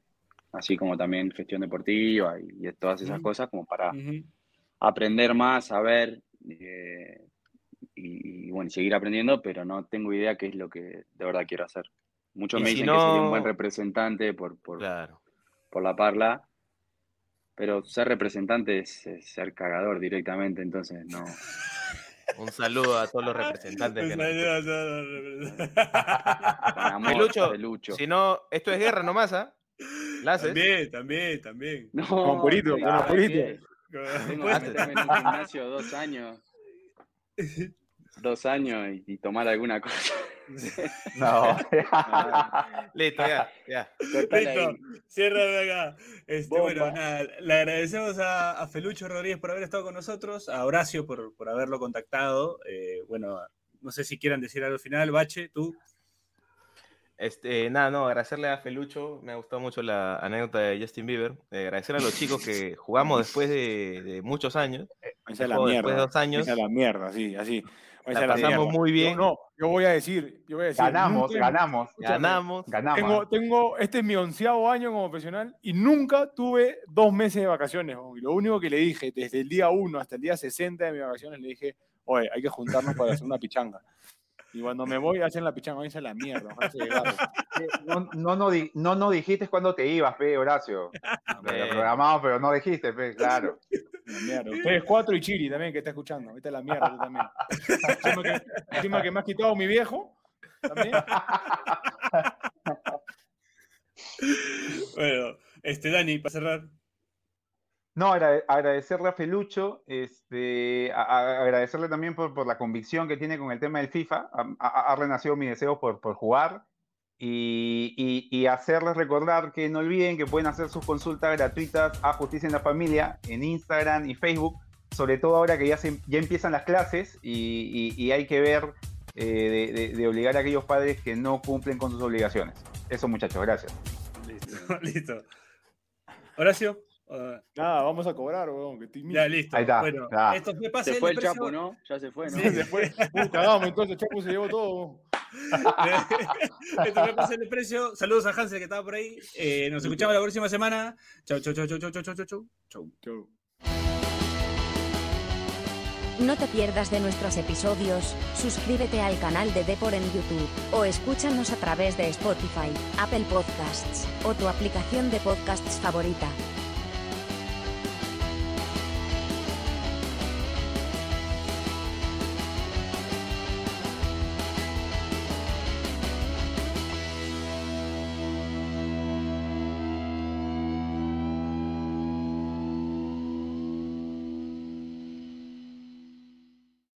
así como también gestión deportiva y, y todas esas Ujú. cosas, como para Ujú. aprender más, saber eh, y, y, bueno, seguir aprendiendo, pero no tengo idea qué es lo que de verdad quiero hacer. Muchos me si dicen que sería un buen no- representante por, por, Claro. por la parla, pero ser representante es, es ser cagador directamente, entonces no. Un saludo a todos los representantes. que nos escuchan. Con amor, Pelucho, Pelucho. Si no, esto es guerra nomás, ¿ah? La haces. También, también, también. No, Con Purito, con ¿sabes Purito. Tengo que meterme en un gimnasio dos años. Dos años y, y tomar alguna cosa. No. Listo, ya, ya. Listo, ciérrame acá. Este, bueno, nada, le agradecemos a, a Felucho Rodríguez por haber estado con nosotros, a Horacio por, por haberlo contactado. Eh, bueno, no sé si quieran decir algo al final, Bache, tú. Este, nada, no, agradecerle a Felucho, me ha gustado mucho la anécdota de Justin Bieber, eh, agradecer a los chicos que jugamos después de, de muchos años, Esa es la Juego después de mierda. dos años. Esa es la mierda, sí, así. Esa La pasamos muy bien. Yo, no, yo voy a decir, yo voy a decir. Ganamos, nunca- ganamos. ganamos, Ganamos. Tengo, tengo, este es mi onceavo año como profesional y nunca tuve dos meses de vacaciones. Y lo único que le dije, desde el día 1 hasta el día 60 de mis vacaciones, le dije, oye, hay que juntarnos para hacer una pichanga. Y cuando me voy, hacen la pichanga, esa es la mierda. No, no, no, no, no dijiste cuándo te ibas, pe, Horacio. Lo programamos, pero no dijiste, pe, claro. La mierda. Ustedes cuatro y Chiri también, que está escuchando. Ahorita la mierda, tú también. Encima que, encima que me has quitado mi viejo. También. Bueno, este, Dani, para cerrar. No, agra- agradecerle a Felucho, este, agradecerle también por, por la convicción que tiene con el tema del FIFA. Ha, renacido mi deseo por, por jugar y, y- y hacerles recordar que no olviden que pueden hacer sus consultas gratuitas a Justicia en la Familia en Instagram y Facebook, sobre todo ahora que ya, se, ya empiezan las clases y, y- hay que ver eh, de- de obligar a aquellos padres que no cumplen con sus obligaciones. Eso muchachos, gracias. Listo, listo. Horacio. Uh, Nada, vamos a cobrar, weón, que estoy. Ya, listo. Ahí está. Bueno, ya. esto fue pase Se fue el Chapo, ¿no? Ya se fue, ¿no? Sí. Se fue. Cagamos, entonces Chapo se llevó todo. esto fue pase el precio. Saludos a Hansel que estaba por ahí. Eh, nos escuchamos la próxima semana. Chau, chau, chau, chau, chau, chau, chau, chau. Chau. Chau. No te pierdas de nuestros episodios, suscríbete al canal de Depor en YouTube, o escúchanos a través de Spotify, Apple Podcasts, o tu aplicación de podcasts favorita.